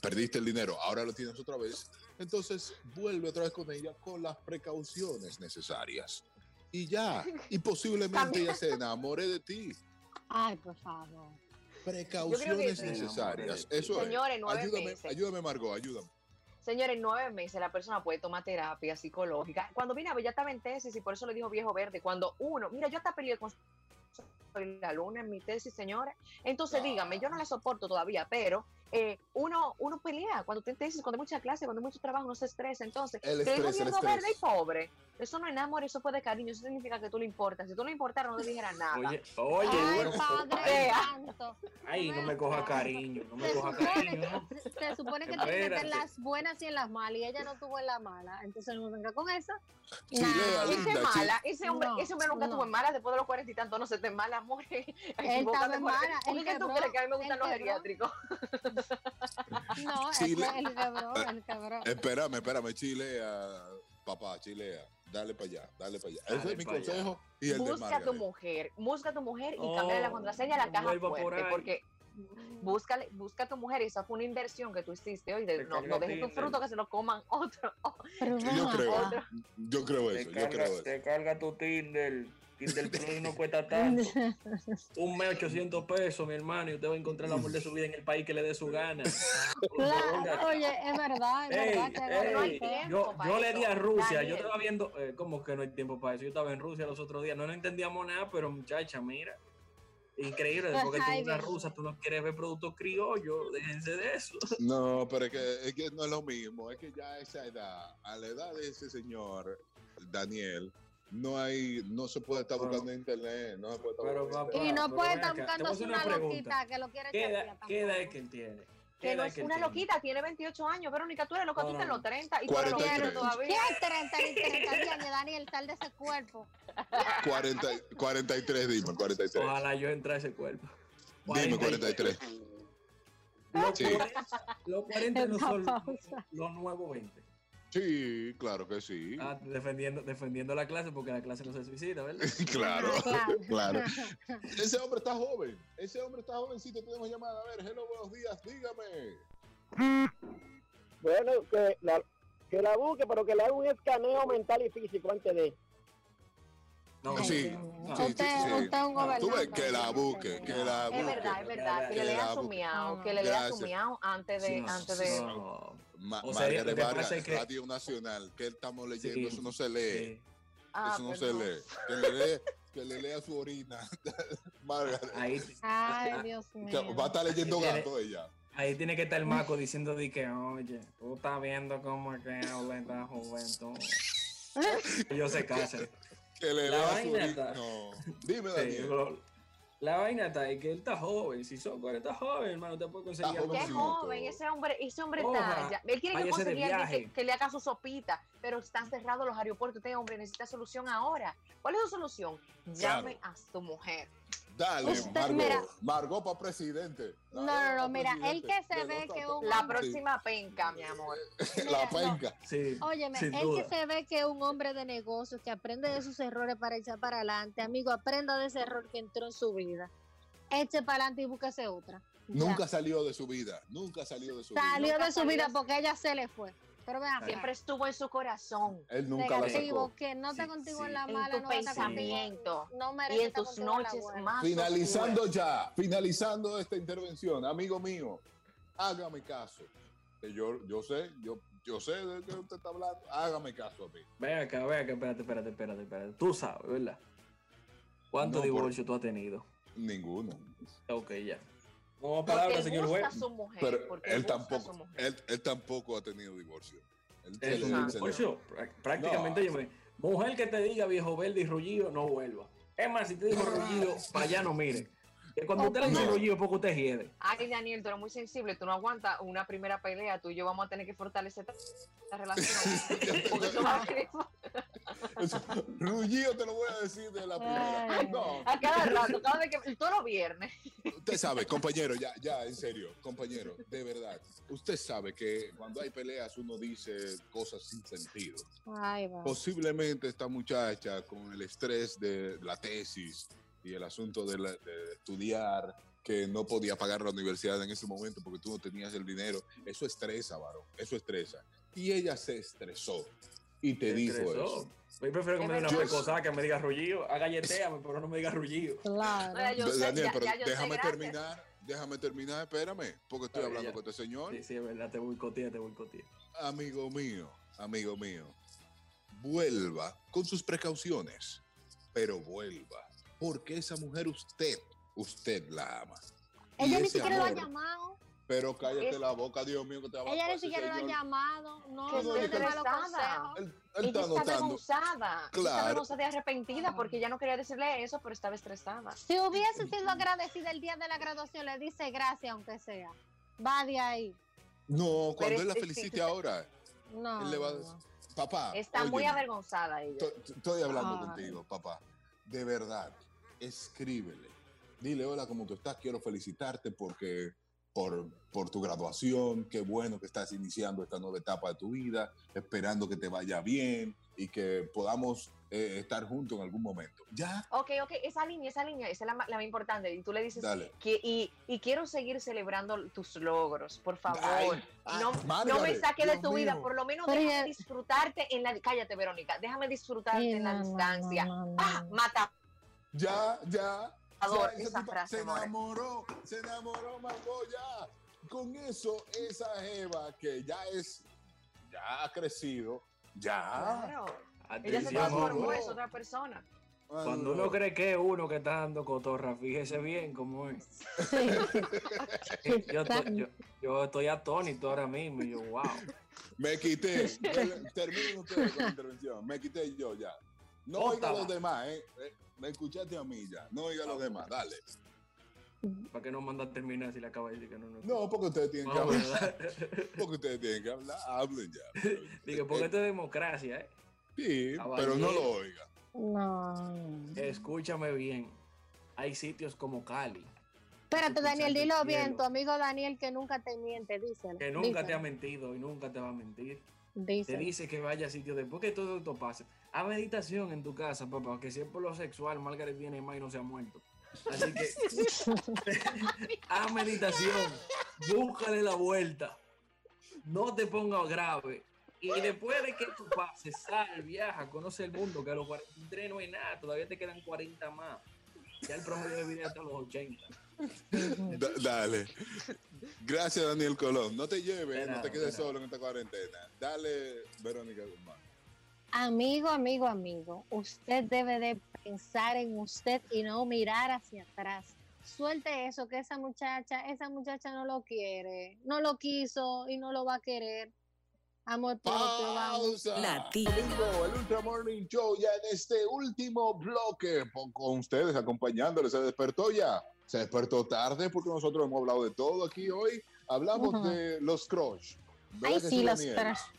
perdiste el dinero, ahora lo tienes otra vez, entonces vuelve otra vez con ella con las precauciones necesarias. Y ya, y posiblemente ella se enamore de ti. Ay, por favor. Precauciones necesarias. Eso Señores, es. Ayúdame, ayúdame, Margot, ayúdame. Señores, en nueve meses la persona puede tomar terapia psicológica. Cuando vine a ver, ya estaba en tesis y por eso le dijo viejo verde. Cuando uno, mira, yo hasta peleé con la luna en mi tesis, señores. Entonces, dígame, yo no la soporto todavía, pero eh, uno, uno pelea cuando tiene tesis, cuando hay mucha clase, cuando hay mucho trabajo, no se estresa. Entonces, el estrés, viejo verde y pobre. Eso no es amor, eso fue de cariño, eso significa que tú le importas. Si tú no le importaras, no te dijeras nada. Oye, oye, Ay, bueno, padre Ay, no me coja cariño, no me coja cariño. Se supone que tiene que en las buenas y en las malas, y ella no tuvo en la mala. Entonces no venga con eso. Nah. Ese mala, ese hombre, ese hombre nunca tuvo en mala después de los cuarenta y tantos, no se te mala, amor. Él estaba en mala. ¿Por qué tú crees que a mí me gustan los geriátricos? No, Chile. es el cabrón, el cabrón. Espérame, espérame, chilea, papá, chilea. Dale para allá, dale para allá. Ese es mi consejo. Y el busca a tu mujer, busca a tu mujer y cambia la oh, contraseña a la caja fuerte, porque búscale, busca a tu mujer y esa fue una inversión que tú hiciste hoy. De, no, no dejes tu fruto que se lo coman otro. yo, creo, yo creo eso, yo creo eso. Te carga tu Tinder Tinder Plus no cuesta tanto. Un mes 800 pesos, mi hermano, y usted va a encontrar el amor de su vida en el país que le dé su gana. oye, es verdad, es verdad que no hay tiempo. Yo, yo le di a Rusia, yo estaba viendo, eh, ¿cómo que no hay tiempo para eso? Yo estaba en Rusia los otros días, no, no entendíamos nada, pero muchacha, mira. Increíble, porque tú eres rusa, tú no quieres ver productos criollos, déjense de eso. No, pero es que, es que no es lo mismo, es que ya a esa edad, a la edad de ese señor, Daniel, no hay, no se puede estar buscando en internet, no se puede estar pero, Y no puede estar buscando una, loquita que lo quiere ¿Qué, edad, ¿Qué edad es que él tiene? Que no es una loquita, tiene 28 años. Verónica, tú eres loca, tú tienes los 30 y tú eres loquita todavía. ¿Qué 30 ni 30 años, Daniel? Sal de ese cuerpo. 40, 43, dime, 43. Ojalá yo entre a ese cuerpo. Dime 43. Los 40, los 40 no son los nuevos 20. Sí, claro que sí. Ah, defendiendo, defendiendo la clase porque la clase no se suicida, ¿verdad? claro, claro. Ese hombre está joven. Ese hombre está jovencito. Tenemos llamada. A ver, hello, buenos días. Dígame. Bueno, que la, que la busque, pero que le haga un escaneo mental y físico antes de. No, sí, sí, usted, usted un Tú ves que la busque, que la busque. Es verdad, es verdad. Que, le lea su miau, que le lea su miau antes de, antes de. Ma o sea, Margaret Vargas, que... Radio Nacional, que estamos leyendo, sí, eso no se lee. Sí. Ah, eso no se lee. Que le, lee. que le lea su orina. Margaret. Ahí, Ay, Dios mío. va a estar leyendo gato ella. Ahí tiene que estar el maco diciendo de que, oye, tú estás viendo cómo es que habla esta juventud. Ellos se casan. Que le La vaina está- No. Dime, Sí, Daniel. bro. La vaina está ahí que él está joven. Si son está joven, hermano, te puede conseguir algo Qué joven, ese hombre, ese hombre Oja, está ya. Él quiere que váyase de conseguir a alguien que, que le haga su sopita, pero están cerrados los aeropuertos. Este hombre necesita solución ahora. ¿Cuál es su solución? Llame a su mujer. Dale, Usted, Margot. mira. Margot para presidente. No, no, no, mira, el que se ve que un La hombre- próxima penca, mi amor. La Mira, no. penca. Sí, Óyeme, el duda. que se ve que es un hombre de negocios, que aprende de sus errores para echar para adelante, amigo, aprenda de ese error que entró en su vida. Eche para adelante y búsquese otra. Ya. Nunca salió de su vida. Nunca salió de su salió vida. de su salió vida porque ella se le fue. Pero vean, Siempre estuvo en su corazón, Él nunca la negativo, sacó. que no está Sí, contigo sí. en la en mala, tu no está contigo. pensamiento No y merece en tus contigo en la noches más Finalizando oscuras. ya, finalizando esta intervención, amigo mío, hágame caso. Yo, yo sé, yo, yo sé de qué usted está hablando. Hágame caso a mí. Ven acá, ven acá, espérate, espérate, espérate, espérate. Tú sabes, ¿verdad? ¿Cuántos No, divorcios tú has tenido? Ninguno. Ok, ya. Como Porque palabra, él señor juez. a su mujer. Pero él tampoco, su mujer. él, él tampoco ha tenido divorcio. Él le- divorcio. Prá- Prácticamente, No. yo me- mujer que te diga viejo verde y rullido, no vuelva. Es más, si te dijo rullido, para allá no mire. Que cuando usted le dice No. rullido, es porque usted hiede. Ay, Daniel, tú eres muy sensible, tú no aguantas una primera pelea, tú y yo vamos a tener que fortalecer esta, esta relación. Porque tú vas a- Eso, Rullido te lo voy a decir de la primera. Ay. No, a cada rato, cada vez que, todos los viernes. usted sabe, compañero, ya, ya, en serio, compañero, de verdad. Usted sabe que cuando hay peleas uno dice cosas sin sentido. Ay, va. Posiblemente esta muchacha con el estrés de la tesis y el asunto de, la- de estudiar, que no podía pagar la universidad en ese momento porque tú no tenías el dinero, eso estresa, varón, eso estresa. Y ella se estresó y te dijo eso. Yo prefiero que me diga una pecosa que me diga rullido. Haga galleteame, pero no me diga rullido. Claro. Oye, yo sé, Daniel, ya- pero ya yo sé, déjame terminar, déjame terminar, espérame, porque estoy hablando ya. con este señor. Sí, sí, es verdad, te boicotea, te boicotea. Amigo mío, amigo mío, vuelva con sus precauciones, pero vuelva, porque esa mujer usted, usted la ama. Ella ni siquiera lo ha llamado. Pero cállate Es- la boca, Dios mío, que te va a Ella ni siquiera lo ha llamado. No, Que no es de malos estresada. consejos. Él, él Ella está está notando. avergonzada. Ella Está Claro. avergonzada y arrepentida porque ella no quería decirle eso, pero estaba estresada. Si hubiese sido agradecida el día de la graduación, le dice gracias, aunque sea. Va de ahí. No, cuando Pero él la felicite sí, ahora, No. él le va a decir, papá, Está muy avergonzada ella. to- to- Estoy hablando Ay. contigo, papá. De verdad, escríbele. Dile, hola, ¿cómo tú estás? Quiero felicitarte porque por, por tu graduación. Qué bueno que estás iniciando esta nueva etapa de tu vida. Esperando que te vaya bien y que podamos eh, estar juntos en algún momento. Ya, Ok, ok, esa línea, esa línea, esa es la, la más importante. Y tú le dices, dale. que, y, y quiero seguir celebrando tus logros, por favor. Ay, ay, no, no me Margaret, saques de Dios tu vida, mío. por lo menos Pero déjame ya- disfrutarte en la... Cállate, Verónica, déjame disfrutarte Sí, en la no, distancia. no, no, Ah, mata. Ya, ya. Adoro Ya, esa tipa frase, se more. enamoró, se enamoró, Margot, ya. Con eso, esa Eva que ya es, ya ha crecido, ya. Claro. Ella se transformó, es otra persona. Cuando uno cree que es uno que está dando cotorra, fíjese bien cómo es. yo, estoy, yo, yo estoy atónito ahora mismo y yo, wow. Me quité. Terminen ustedes con la intervención. Me quité yo ya. No oiga a los demás, ¿eh? Eh, Me escuchaste a mí ya. No oiga a los demás. Dale. ¿Para qué no manda a terminar si le acaba de decir que no? no. No, porque ustedes tienen que hablar. Porque ustedes tienen que hablar. Hablen ya. Digo, porque esto es democracia, ¿eh? Sí, Caballero. pero no lo oiga. No. Escúchame bien. Hay sitios como Cali, Espérate, Daniel, dilo bien. Tu amigo Daniel que nunca te miente, díselo. que nunca te ha mentido y nunca te va a mentir. Te díselo. dice que vaya a sitios después que todo esto pase. A meditación en tu casa, papá, que si es por lo sexual, Margaret viene más y no se ha muerto. Así que a meditación, búscale la vuelta, no te pongas grave. Y después de que tú pases, sal, viaja, conoce el mundo, que a los 43 no hay nada, todavía te quedan 40 más. Ya el promedio de vida hasta los 80. Da- dale. Gracias, Daniel Colón. No te lleves, no te de quedes solo en esta cuarentena. Dale, Verónica Guzmán. Amigo, amigo, amigo, usted debe de pensar en usted y no mirar hacia atrás. suelte eso, que esa muchacha, esa muchacha no lo quiere, no lo quiso y no lo va a querer. Amor propio, vamos. Domingo, el Ultra Morning Show ya en este último bloque con ustedes acompañándoles. Se despertó ya. Se despertó tarde porque nosotros hemos hablado de todo aquí hoy. Hablamos de los crush. ¿Verdad Ay, sí, los crush.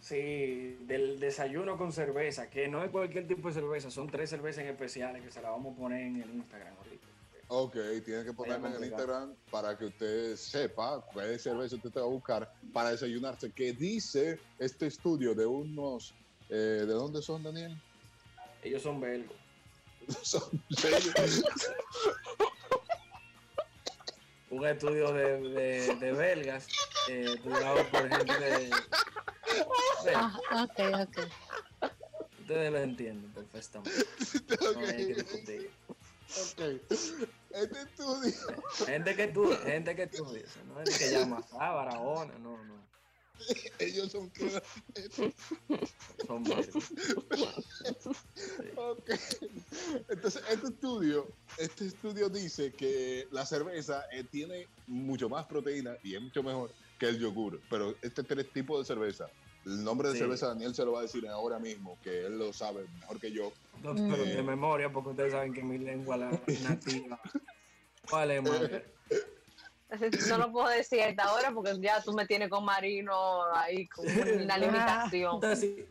Sí, del desayuno con cerveza, que no es cualquier tipo de cerveza, son tres cervezas en especiales que se las vamos a poner en el Instagram ahorita. Ok, tienen que ponerme en el. Instagram para que usted sepa cuál cerveza usted te va a buscar para desayunarse. Que dice este estudio de unos. eh, ¿De dónde son, Daniel? Ellos son belgos. Son Un estudio de, de, de belgas, eh, estudiado por gente de... Ah, ok, ok. Ustedes lo entienden perfectamente. No hay que discutir. Ok. Este estudio. Gente que estudia, gente que estudia, no es que llama a Barahona, no, no. Ellos son que. Son belgos. Ok. Entonces, este estudio, este estudio dice que la cerveza eh, tiene mucho más proteína y es mucho mejor que el yogur. Pero este tres tipos de cerveza, el nombre de Sí. cerveza Daniel se lo va a decir ahora mismo, que él lo sabe mejor que yo. No, pero Eh. de memoria, porque ustedes saben que mi lengua la nativa. ¿Cuál es, madre? No lo puedo decir a esta hora porque ya tú me tienes con Marino ahí con una Tú limitación.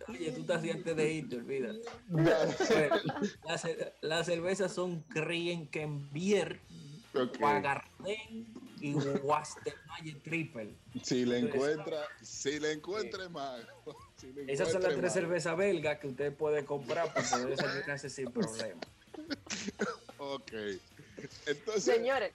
Oye, tú estás así antes de irte, olvídate. Las las cervezas son Krienkenbier, Ok. Guagarden y Wastermayer Triple. Si le encuentra, si le encuentre más. si le Esas son las tres más. cervezas belgas que usted puede comprar para poder desayunarse sin problema. Ok. Entonces, Señores,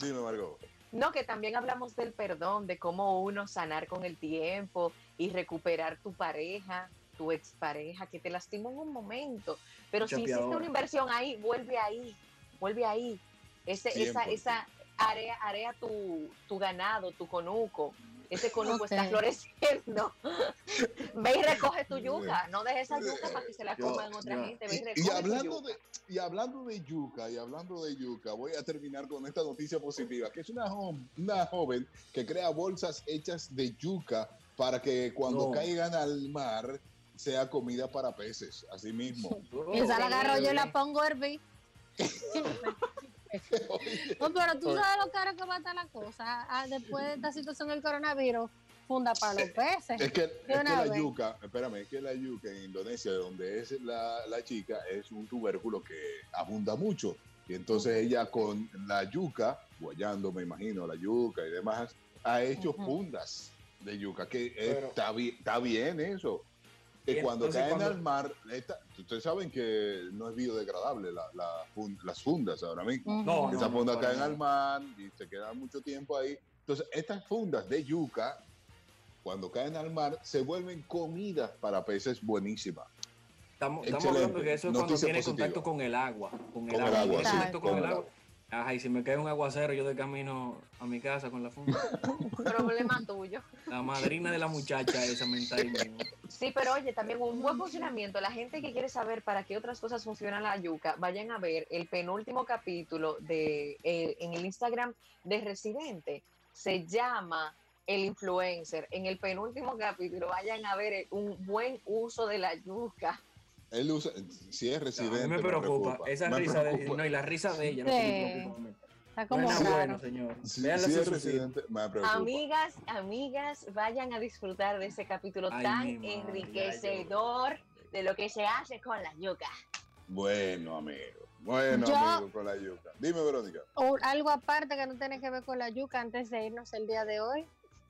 dime, Margot. no, que también hablamos del perdón, de cómo uno sanar con el tiempo y recuperar tu pareja, tu expareja, que te lastimó en un momento. Pero si hiciste una inversión ahí, vuelve ahí, vuelve ahí. Ese, esa, 100%. esa área, área tu, tu ganado, tu conuco. Ese conuco está floreciendo. Ve y recoge tu yuca. No dejes esa yuca para que se la Yo- coman otra yo- gente. Ve y recoge y tu hablando yuca. de y hablando de yuca y hablando de yuca, voy a terminar con esta noticia positiva, que es una, jo- una joven que crea bolsas hechas de yuca para que cuando No. caigan al mar sea comida para peces, así mismo. Esa la Oh, agarro yo y la bien. pongo hervir. No, pero tú sabes lo caro que va a estar la cosa. Ah, después de esta situación del coronavirus, funda para los peces. Es que, es que la vez. yuca, espérame, es que la yuca en Indonesia, de donde es la, la chica, es un tubérculo que abunda mucho. Y entonces ella con la yuca, guayando, me imagino, la yuca y demás, ha hecho fundas de yuca, que Pero- está, bien, está bien eso. Que cuando entonces caen cuando- al mar, esta- ustedes saben que no es biodegradable la, la fun- las fundas ahora mismo. No, Esas fundas para caen al mar y se quedan mucho tiempo ahí. Entonces, estas fundas de yuca, cuando caen al mar, se vuelven comidas para peces buenísimas. Estamos, estamos hablando que eso es cuando tiene positiva. contacto con el agua. Con el Con el agua. Tiene sí, contacto con con el el agua. Ajá, y si me cae un aguacero, yo de camino a mi casa con la funda. Problema tuyo. La madrina de la muchacha esa me está ahí mismo. Sí, pero oye, también un buen funcionamiento. La gente que quiere saber para qué otras cosas funciona la yuca, vayan a ver el penúltimo capítulo de eh, en el Instagram de Residente. Se llama El Influencer. En el penúltimo capítulo vayan a ver un buen uso de la yuca. Él usa, si es A residente. mí me preocupa. Esa me risa de, preocupa. no, y la risa de ella no Sí. se me preocupa. a. Está como Buena, raro. bueno, señor. Es sus hijos. residente, me preocupa. Amigas, amigas, vayan a disfrutar de ese capítulo Ay, tan enriquecedor de lo que se hace con la yuca. Bueno, amigo. Bueno, Yo- amigo, con la yuca. Dime, Verónica. O algo aparte que no tiene que ver con la yuca antes de irnos el día de hoy.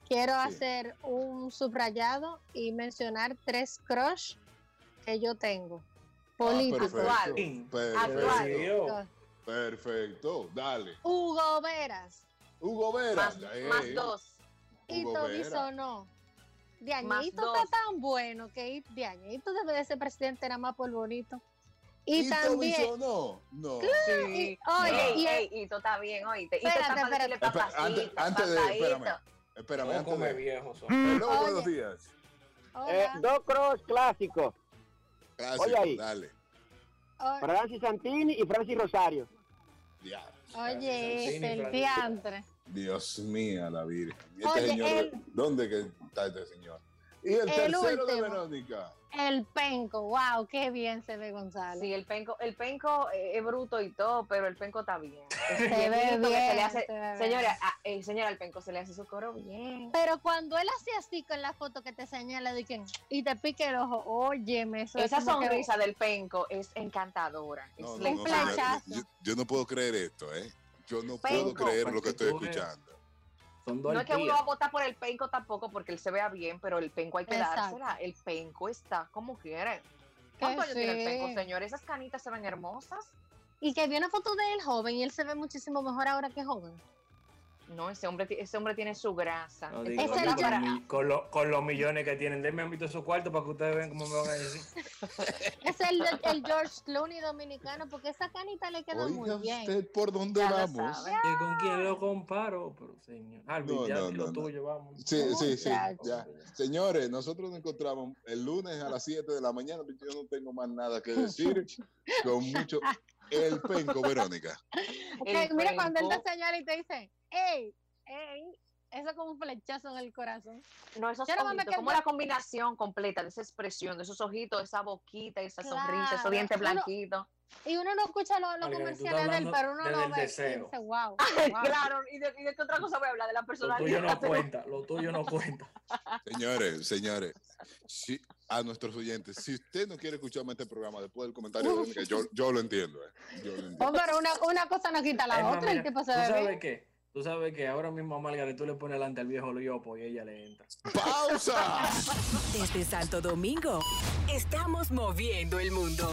Quiero Sí. hacer un subrayado y mencionar tres crush que yo tengo. Políticos. Ah, perfecto. Perfecto. Actual. Perfecto. Dale. Hugo Veras Hugo Vera. Más, Eh, más dos. y Hugo Toby Vera. Sonó. Más Diañito está tan bueno que Diañito debe de ser presidente nada más por bonito. Y, ¿Y también, Tobiso no? No. Sí. oye, Ey, y ey, está bien, oíste. Espérate, espérate. Antes, de. Espérame. Espérame, No antes come de. viejo. son. Hello, buenos días. Eh, dos cross clásicos, Gracias. Oye ahí. Dale. Francis Santini y Francis Rosario. Oye, el diantre. Dios mío, la Virgen. ¿Y Oye, este señor, el- ¿dónde que está este señor? Y el, El tercero de. Verónica. El penco, wow, qué bien se ve Gonzalo. Sí, el penco, el penco eh, es bruto y todo, pero el penco está bien. Se ve se le bien, hace- se señora, eh, señora, al penco se le hace su coro bien. Pero cuando él hace así con la foto que te señala de y te pique el ojo, óyeme, eso es Esa que- sonrisa del penco es encantadora. No, es no, no, yo, yo no puedo creer esto, ¿eh? Yo no puedo creer lo que estoy escuchando. Son dos No es que uno va a votar por el penco tampoco porque él se vea bien, pero el penco hay que Exacto. dársela. El penco está como quiere. Que ¿Cuántos años tiene el penco, señor? Esas canitas se ven hermosas. Y que vi una foto de él joven y él se ve muchísimo mejor ahora que joven. No, ese hombre, ese hombre tiene su grasa. No, digo, Ese para- con, con, lo- con los millones que tienen, denme a mí todos esos cuartos para que ustedes vean cómo me van a decir. Es el, el George Clooney dominicano, porque esa canita le queda muy Oiga bien. usted por dónde Ya lo vamos. ¿Y con quién lo comparo? Pero señor. Alvin, No, ya no, lo no. tuyo, vamos. Sí, sí, sí. Ya. Señores, nosotros nos encontramos el lunes a las 7 de la mañana. porque Yo no tengo más nada que decir. Con mucho. El penco, Verónica. El mira, cuando él penco- te señala y te dice, ¡Ey! ¡Ey! Eso es como un flechazo en el corazón. No, esos Yo no ojitos, quedo- como la combinación completa de esa expresión, de esos ojitos, esa boquita, esa sonrisa, esos Claro. dientes blanquitos. Y uno no escucha los, tú comerciales de él, pero uno lo el ve y deseo. dice, wow. claro, ¿y de, y de qué otra cosa voy a hablar? De la Lo personalidad. tuyo no cuenta, lo tuyo no cuenta. Señores, señores. si- a nuestros oyentes, si usted no quiere escucharme este programa después del comentario de yo, yo lo entiendo. ¿eh? Yo lo entiendo. Oh, pero una, una cosa no quita la Es otra, el mira, tipo se ¿Tú sabes bien. qué? Tú sabes que ahora mismo a Margaret tú le pones delante al viejo Liopo y ella le entra. ¡Pausa! Desde Santo Domingo, estamos moviendo el mundo.